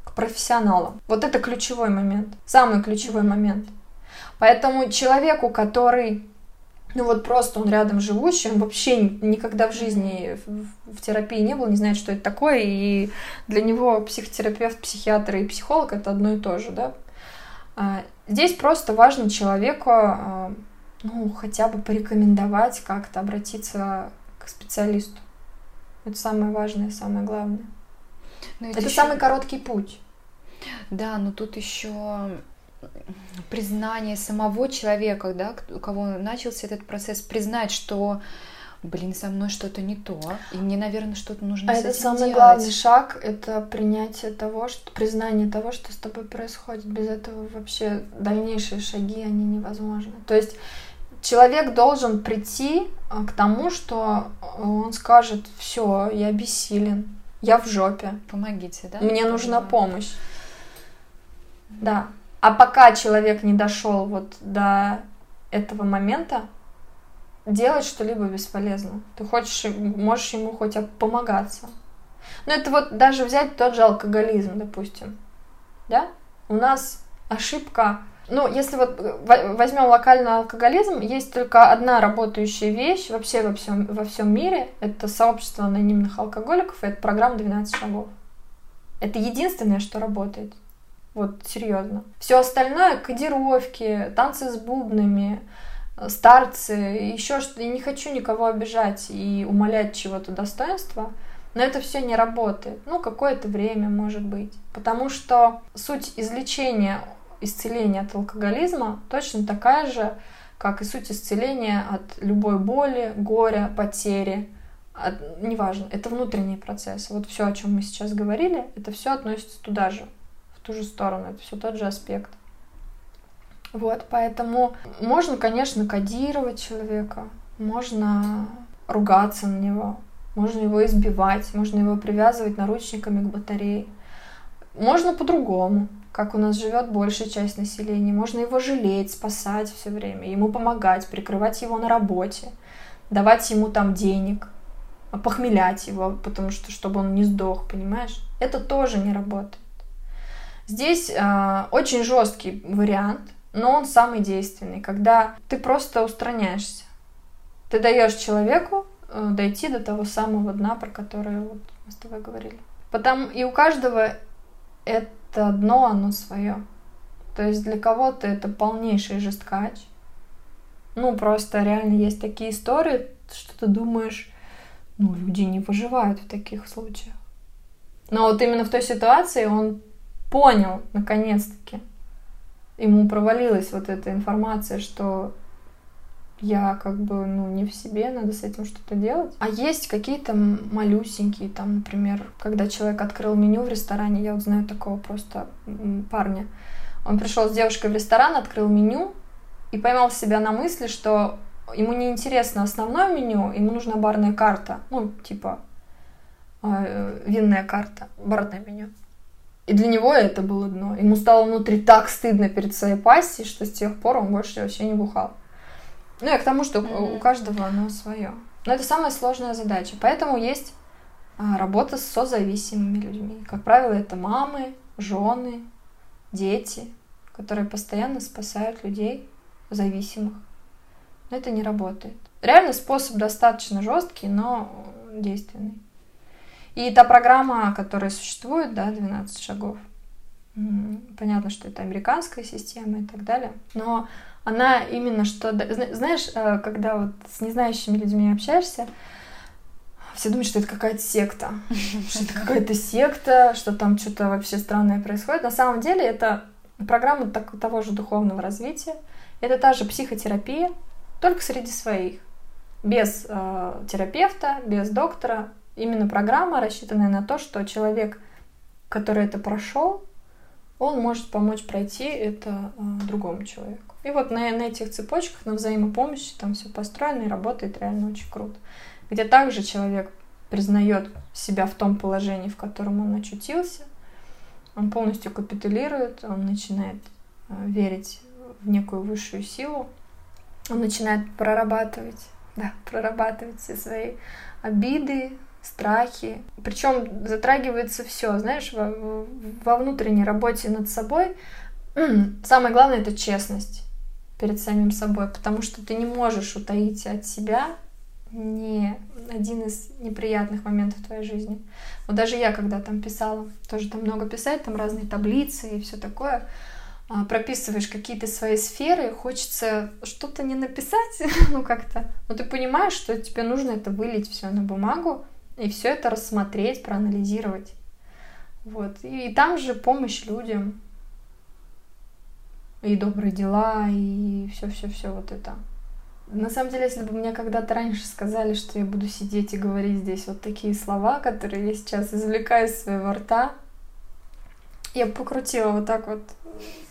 к профессионалам. Вот это ключевой момент, самый ключевой момент. Поэтому человеку, который ну вот просто он рядом живущий, он вообще никогда в жизни в, терапии не был, не знает, что это такое, и для него психотерапевт, психиатр и психолог это одно и то же, да. А, здесь просто важно человеку, а, ну, хотя бы порекомендовать как-то обратиться к специалисту. Это самое важное, самое главное. Но это еще... самый короткий путь. Да, но тут еще признание самого человека, да, у кого начался этот процесс, признать, что блин, со мной что-то не то, и мне, наверное, что-то нужно а с это этим самый делать. главный шаг, это принятие того, что признание того, что с тобой происходит. Без этого вообще дальнейшие шаги они невозможны. То есть человек должен прийти а, к тому, что он скажет: все, я бессилен, я в жопе, помогите, да? Мне нужна помощь. Да. А пока человек не дошел вот до этого момента, делать что-либо бесполезно. Ты хочешь, можешь ему хоть помогаться. Но это вот даже взять тот же алкоголизм, допустим. Да? У нас ошибка ну, если вот возьмем локальный алкоголизм, есть только одна работающая вещь вообще во всем, во всем мире. Это сообщество анонимных алкоголиков, и это программа 12 шагов. Это единственное, что работает. Вот, серьезно. Все остальное, кодировки, танцы с бубнами, э, старцы, еще что-то. Я не хочу никого обижать и умолять чего-то достоинства, но это все не работает. Ну, какое-то время, может быть. Потому что суть излечения, исцеления от алкоголизма точно такая же, как и суть исцеления от любой боли, горя, потери. От, неважно, это внутренний процесс. Вот все, о чем мы сейчас говорили, это все относится туда же ту же сторону, это все тот же аспект. Вот, поэтому можно, конечно, кодировать человека, можно ругаться на него, можно его избивать, можно его привязывать наручниками к батарее. Можно по-другому, как у нас живет большая часть населения. Можно его жалеть, спасать все время, ему помогать, прикрывать его на работе, давать ему там денег, похмелять его, потому что чтобы он не сдох, понимаешь? Это тоже не работает. Здесь э, очень жесткий вариант, но он самый действенный, когда ты просто устраняешься. Ты даешь человеку э, дойти до того самого дна, про которое вот мы с тобой говорили. Потому и у каждого это дно, оно свое. То есть для кого-то это полнейший жесткач. Ну, просто реально есть такие истории, что ты думаешь, ну, люди не выживают в таких случаях. Но вот именно в той ситуации он понял, наконец-таки. Ему провалилась вот эта информация, что я как бы, ну, не в себе, надо с этим что-то делать. А есть какие-то малюсенькие, там, например, когда человек открыл меню в ресторане, я вот знаю такого просто парня. Он пришел с девушкой в ресторан, открыл меню и поймал себя на мысли, что ему не интересно основное меню, ему нужна барная карта, ну, типа э, винная карта, барное меню. И для него это было дно. Ему стало внутри так стыдно перед своей пассией, что с тех пор он больше вообще не бухал. Ну, я к тому, что mm-hmm. у каждого оно свое. Но это самая сложная задача. Поэтому есть а, работа с созависимыми людьми. Как правило, это мамы, жены, дети, которые постоянно спасают людей зависимых. Но это не работает. Реально способ достаточно жесткий, но действенный. И та программа, которая существует, да, 12 шагов, Понятно, что это американская система и так далее. Но она именно что... Знаешь, э, когда вот с незнающими людьми общаешься, все думают, что это какая-то секта. Что это какая-то секта, что там что-то вообще странное происходит. На самом деле это программа так, того же духовного развития. Это та же психотерапия, только среди своих. Без э, терапевта, без доктора. Именно программа, рассчитанная на то, что человек, который это прошел, он может помочь пройти это э, другому человеку. И вот на, на этих цепочках, на взаимопомощи там все построено и работает реально очень круто. Где также человек признает себя в том положении, в котором он очутился, он полностью капитулирует, он начинает э, верить в некую высшую силу, он начинает прорабатывать, да, прорабатывать все свои обиды, страхи. Причем затрагивается все, знаешь, во, во внутренней работе над собой. Самое главное это честность перед самим собой, потому что ты не можешь утаить от себя не один из неприятных моментов в твоей жизни. Вот даже я, когда там писала, тоже там много писать, там разные таблицы и все такое, а, прописываешь какие-то свои сферы, хочется что-то не написать, ну как-то, но ты понимаешь, что тебе нужно это вылить все на бумагу и все это рассмотреть, проанализировать. Вот. И, и там же помощь людям, и добрые дела, и все-все-все вот это. На самом деле, если бы мне когда-то раньше сказали, что я буду сидеть и говорить здесь вот такие слова, которые я сейчас извлекаю из своего рта, я покрутила вот так вот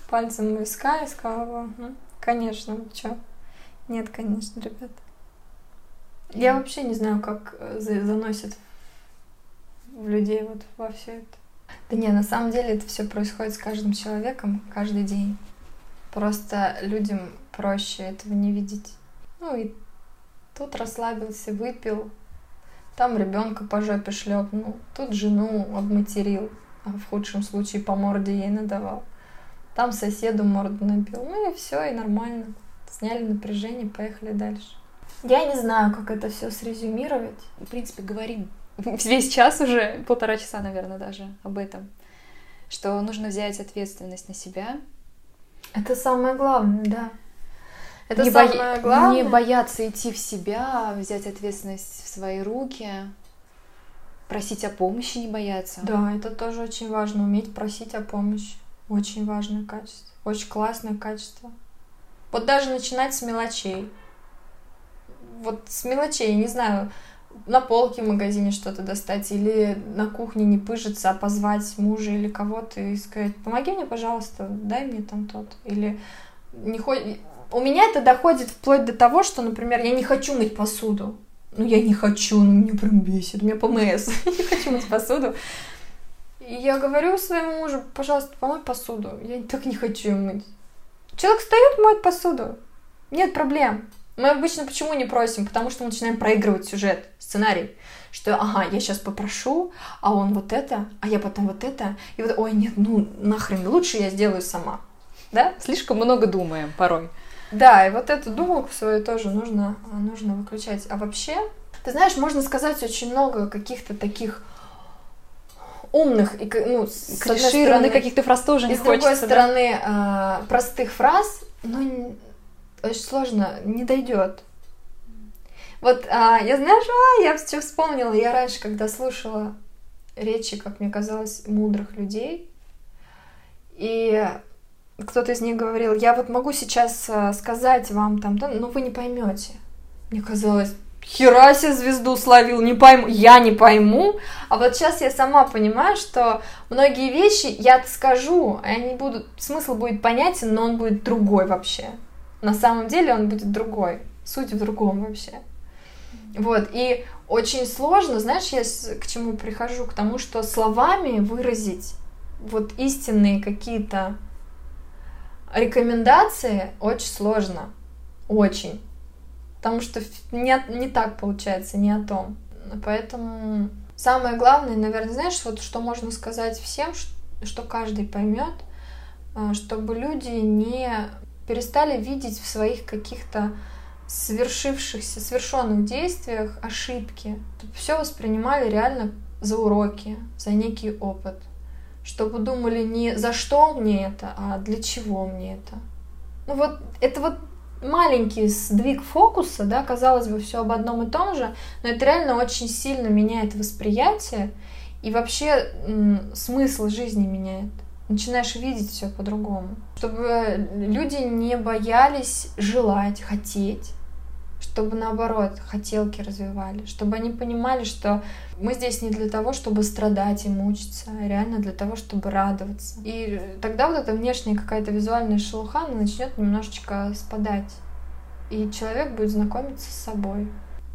пальцем виска и сказала, ну, конечно, что? Нет, конечно, ребят. Я вообще не знаю, как э, заносит в людей вот во все это. Да не, на самом деле это все происходит с каждым человеком каждый день. Просто людям проще этого не видеть. Ну и тут расслабился, выпил, там ребенка по жопе шлепнул, тут жену обматерил, а в худшем случае по морде ей надавал. Там соседу морду набил. Ну и все, и нормально. Сняли напряжение, поехали дальше. Я не знаю, как это все срезюмировать. В принципе, говорим весь час уже, полтора часа, наверное, даже об этом. Что нужно взять ответственность на себя. Это самое главное, да. Это не самое бо... главное. Не бояться идти в себя, взять ответственность в свои руки, просить о помощи, не бояться. Да, это тоже очень важно, уметь просить о помощи. Очень важное качество, очень классное качество. Вот даже начинать с мелочей. Вот с мелочей, не знаю, на полке в магазине что-то достать или на кухне не пыжиться, а позвать мужа или кого-то и сказать, помоги мне, пожалуйста, дай мне там тот. Или не хоть у меня это доходит вплоть до того, что, например, я не хочу мыть посуду. Ну, я не хочу, ну, мне прям бесит, у меня ПМС. не хочу мыть посуду. И я говорю своему мужу, пожалуйста, помой посуду. Я так не хочу мыть. Человек встает, моет посуду. Нет проблем. Мы обычно почему не просим? Потому что мы начинаем проигрывать сюжет, сценарий. Что, ага, я сейчас попрошу, а он вот это, а я потом вот это. И вот, ой, нет, ну нахрен, лучше я сделаю сама. Да? Слишком много думаем порой. Да, и вот эту думалку свою тоже нужно, нужно выключать. А вообще, ты знаешь, можно сказать очень много каких-то таких умных и ну, клишированных каких-то фраз тоже не и с другой стороны да? э, простых фраз, но очень сложно, не дойдет. Вот а, я знаешь, а, я все вспомнила, я раньше, когда слушала речи, как мне казалось, мудрых людей, и кто-то из них говорил, я вот могу сейчас э, сказать вам там, да, но вы не поймете. Мне казалось, хера себе звезду словил, не пойму, я не пойму. А вот сейчас я сама понимаю, что многие вещи я скажу, а они будут, смысл будет понятен, но он будет другой вообще. На самом деле он будет другой, суть в другом вообще. Вот, и очень сложно, знаешь, я к чему прихожу? К тому, что словами выразить вот истинные какие-то рекомендации очень сложно. Очень. Потому что не, не так получается, не о том. Поэтому самое главное, наверное, знаешь, вот что можно сказать всем, что каждый поймет, а, чтобы люди не перестали видеть в своих каких-то свершившихся, совершенных действиях ошибки. Все воспринимали реально за уроки, за некий опыт. чтобы думали не за что мне это, а для чего мне это. Ну вот это вот маленький сдвиг фокуса, да, казалось бы, все об одном и том же, но это реально очень сильно меняет восприятие и вообще смысл жизни меняет. Начинаешь видеть все по-другому. Чтобы люди не боялись желать, хотеть чтобы наоборот хотелки развивали, чтобы они понимали, что мы здесь не для того, чтобы страдать и мучиться, а реально для того, чтобы радоваться. И тогда вот эта внешняя какая-то визуальная шелуха начнет немножечко спадать, и человек будет знакомиться с собой.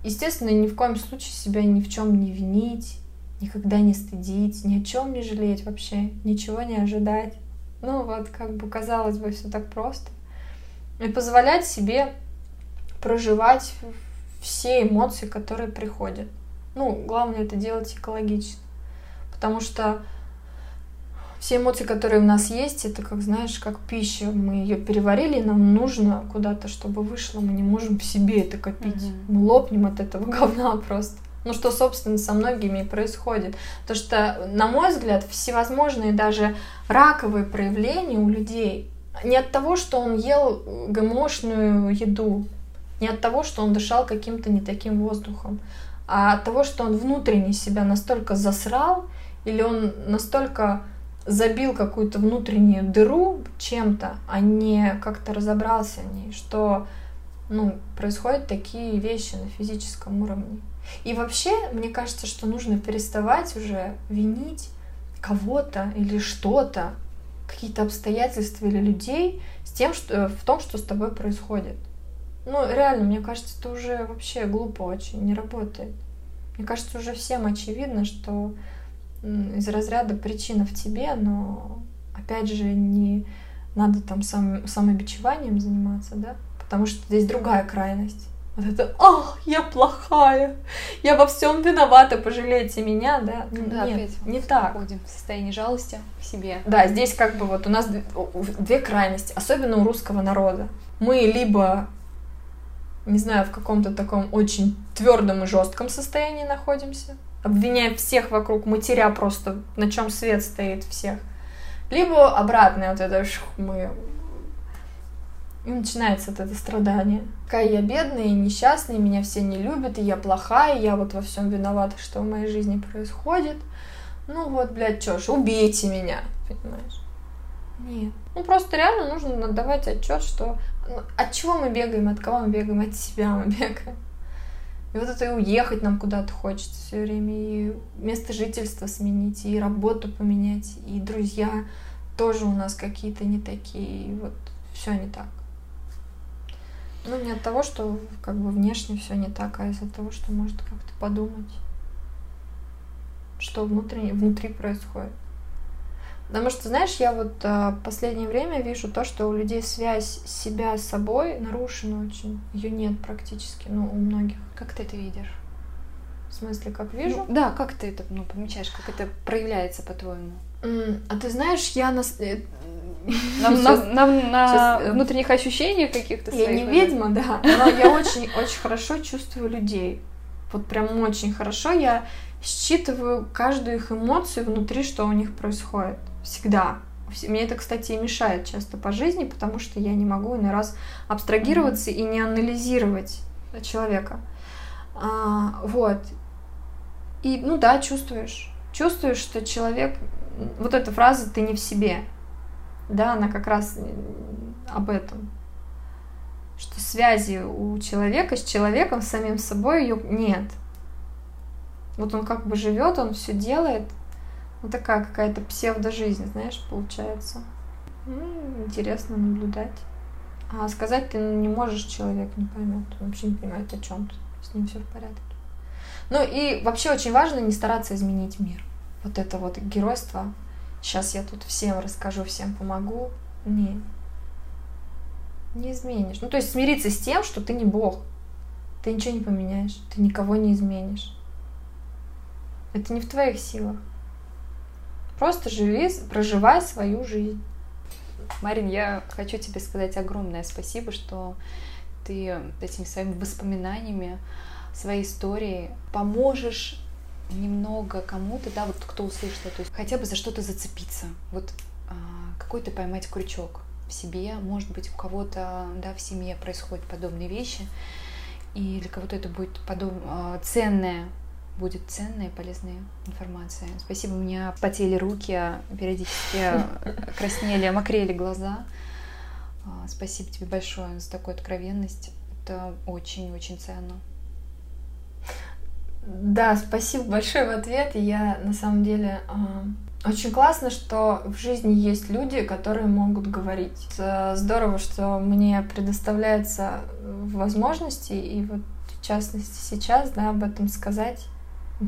Естественно, ни в коем случае себя ни в чем не винить, никогда не стыдить, ни о чем не жалеть вообще, ничего не ожидать. Ну вот, как бы казалось бы, все так просто. И позволять себе проживать все эмоции, которые приходят. Ну, главное это делать экологично. Потому что все эмоции, которые у нас есть, это как, знаешь, как пища. Мы ее переварили, и нам нужно куда-то, чтобы вышло. Мы не можем в себе это копить. Mm-hmm. Мы лопнем от этого говна просто. Ну, что, собственно, со многими и происходит. То что, на мой взгляд, всевозможные даже раковые проявления у людей не от того, что он ел ГМОшную еду, не от того, что он дышал каким-то не таким воздухом, а от того, что он внутренне себя настолько засрал, или он настолько забил какую-то внутреннюю дыру чем-то, а не как-то разобрался в ней, что ну, происходят такие вещи на физическом уровне. И вообще, мне кажется, что нужно переставать уже винить кого-то или что-то, какие-то обстоятельства или людей с тем, что, в том, что с тобой происходит. Ну, реально, мне кажется, это уже вообще глупо очень, не работает. Мне кажется, уже всем очевидно, что из разряда причина в тебе, но опять же не надо там сам, самобичеванием заниматься, да, потому что здесь другая крайность. Вот это, ах, я плохая, я во всем виновата, пожалейте меня, да? Да, Нет, опять не так. Входим в состояние жалости к себе. Да, здесь как бы вот у нас две крайности, особенно у русского народа. Мы либо не знаю, в каком-то таком очень твердом и жестком состоянии находимся, обвиняя всех вокруг, матеря просто, на чем свет стоит всех. Либо обратное, вот это мы и начинается вот это страдание. Какая я бедная и несчастная, меня все не любят, и я плохая, и я вот во всем виновата, что в моей жизни происходит. Ну вот, блядь, чё ж, убейте меня, понимаешь? Нет. Ну просто реально нужно отдавать отчет, что ну, от чего мы бегаем, от кого мы бегаем, от себя мы бегаем. И вот это и уехать нам куда-то хочется все время, и место жительства сменить, и работу поменять, и друзья тоже у нас какие-то не такие, и вот все не так. Ну, не от того, что как бы внешне все не так, а из-за того, что может как-то подумать, что внутри, внутри происходит. Потому что, знаешь, я вот а, последнее время вижу то, что у людей связь себя с собой нарушена очень. Ее нет практически, ну, у многих. Как ты это видишь? В смысле, как вижу? Ну, да, как ты это ну, помечаешь, как это проявляется, по-твоему? А ты знаешь, я на, э, на, на, на, на э, внутренних ощущениях каких-то Я не ведьма, да, но я очень-очень хорошо чувствую людей. Вот прям очень хорошо я считываю каждую их эмоцию внутри, что у них происходит всегда. Мне это, кстати, и мешает часто по жизни, потому что я не могу иной раз абстрагироваться mm-hmm. и не анализировать человека. А, вот. И, ну да, чувствуешь. Чувствуешь, что человек... Вот эта фраза «ты не в себе», да, она как раз об этом. Что связи у человека с человеком, с самим собой ее нет. Вот он как бы живет, он все делает, ну, такая какая-то псевдожизнь, знаешь, получается. Ну, интересно наблюдать. А сказать ты не можешь, человек не поймет. Вообще не понимает, о чем ты. С ним все в порядке. Ну и вообще очень важно не стараться изменить мир. Вот это вот геройство. Сейчас я тут всем расскажу, всем помогу. Не. Не изменишь. Ну, то есть смириться с тем, что ты не Бог. Ты ничего не поменяешь. Ты никого не изменишь. Это не в твоих силах. Просто живи, проживай свою жизнь. Марин, я хочу тебе сказать огромное спасибо, что ты этими своими воспоминаниями, своей историей поможешь немного кому-то, да, вот кто услышит то есть хотя бы за что-то зацепиться, вот а, какой-то поймать крючок в себе, может быть, у кого-то, да, в семье происходят подобные вещи, и для кого-то это будет подоб... А, ценная, будет ценная и полезная информация. Спасибо, у меня потели руки, периодически краснели, мокрели глаза. А, спасибо тебе большое за такую откровенность. Это очень-очень ценно. Да, спасибо большое в ответ. Я на самом деле очень классно, что в жизни есть люди, которые могут говорить. Здорово, что мне предоставляется возможности, и вот в частности сейчас, да, об этом сказать.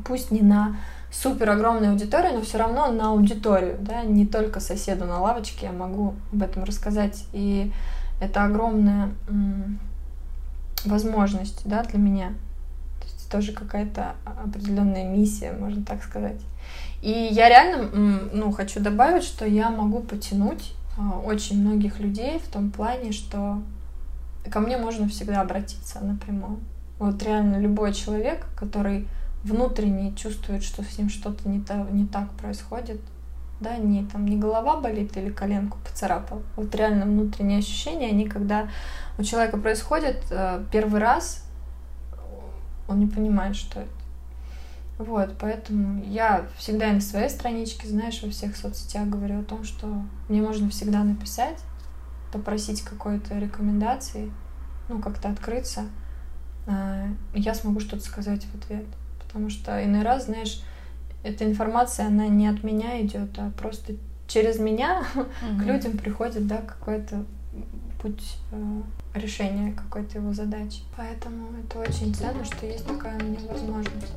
Пусть не на супер огромную аудиторию, но все равно на аудиторию, да, не только соседу на лавочке я могу об этом рассказать. И это огромная возможность, да, для меня. Тоже какая-то определенная миссия, можно так сказать. И я реально, ну, хочу добавить, что я могу потянуть а, очень многих людей в том плане, что ко мне можно всегда обратиться напрямую. Вот реально любой человек, который внутренне чувствует, что с ним что-то не, то, не так происходит, да, не там не голова болит или коленку поцарапал. Вот реально внутренние ощущения, они когда у человека происходят э, первый раз, он не понимает, что это. Вот, поэтому я всегда и на своей страничке, знаешь, во всех соцсетях говорю о том, что мне можно всегда написать, попросить какой-то рекомендации, ну, как-то открыться, а, я смогу что-то сказать в ответ. Потому что иной раз, знаешь, эта информация, она не от меня идет, а просто через меня mm-hmm. к людям приходит, да, какой-то путь э, решения какой-то его задачи. Поэтому это очень ценно, что есть такая у меня возможность.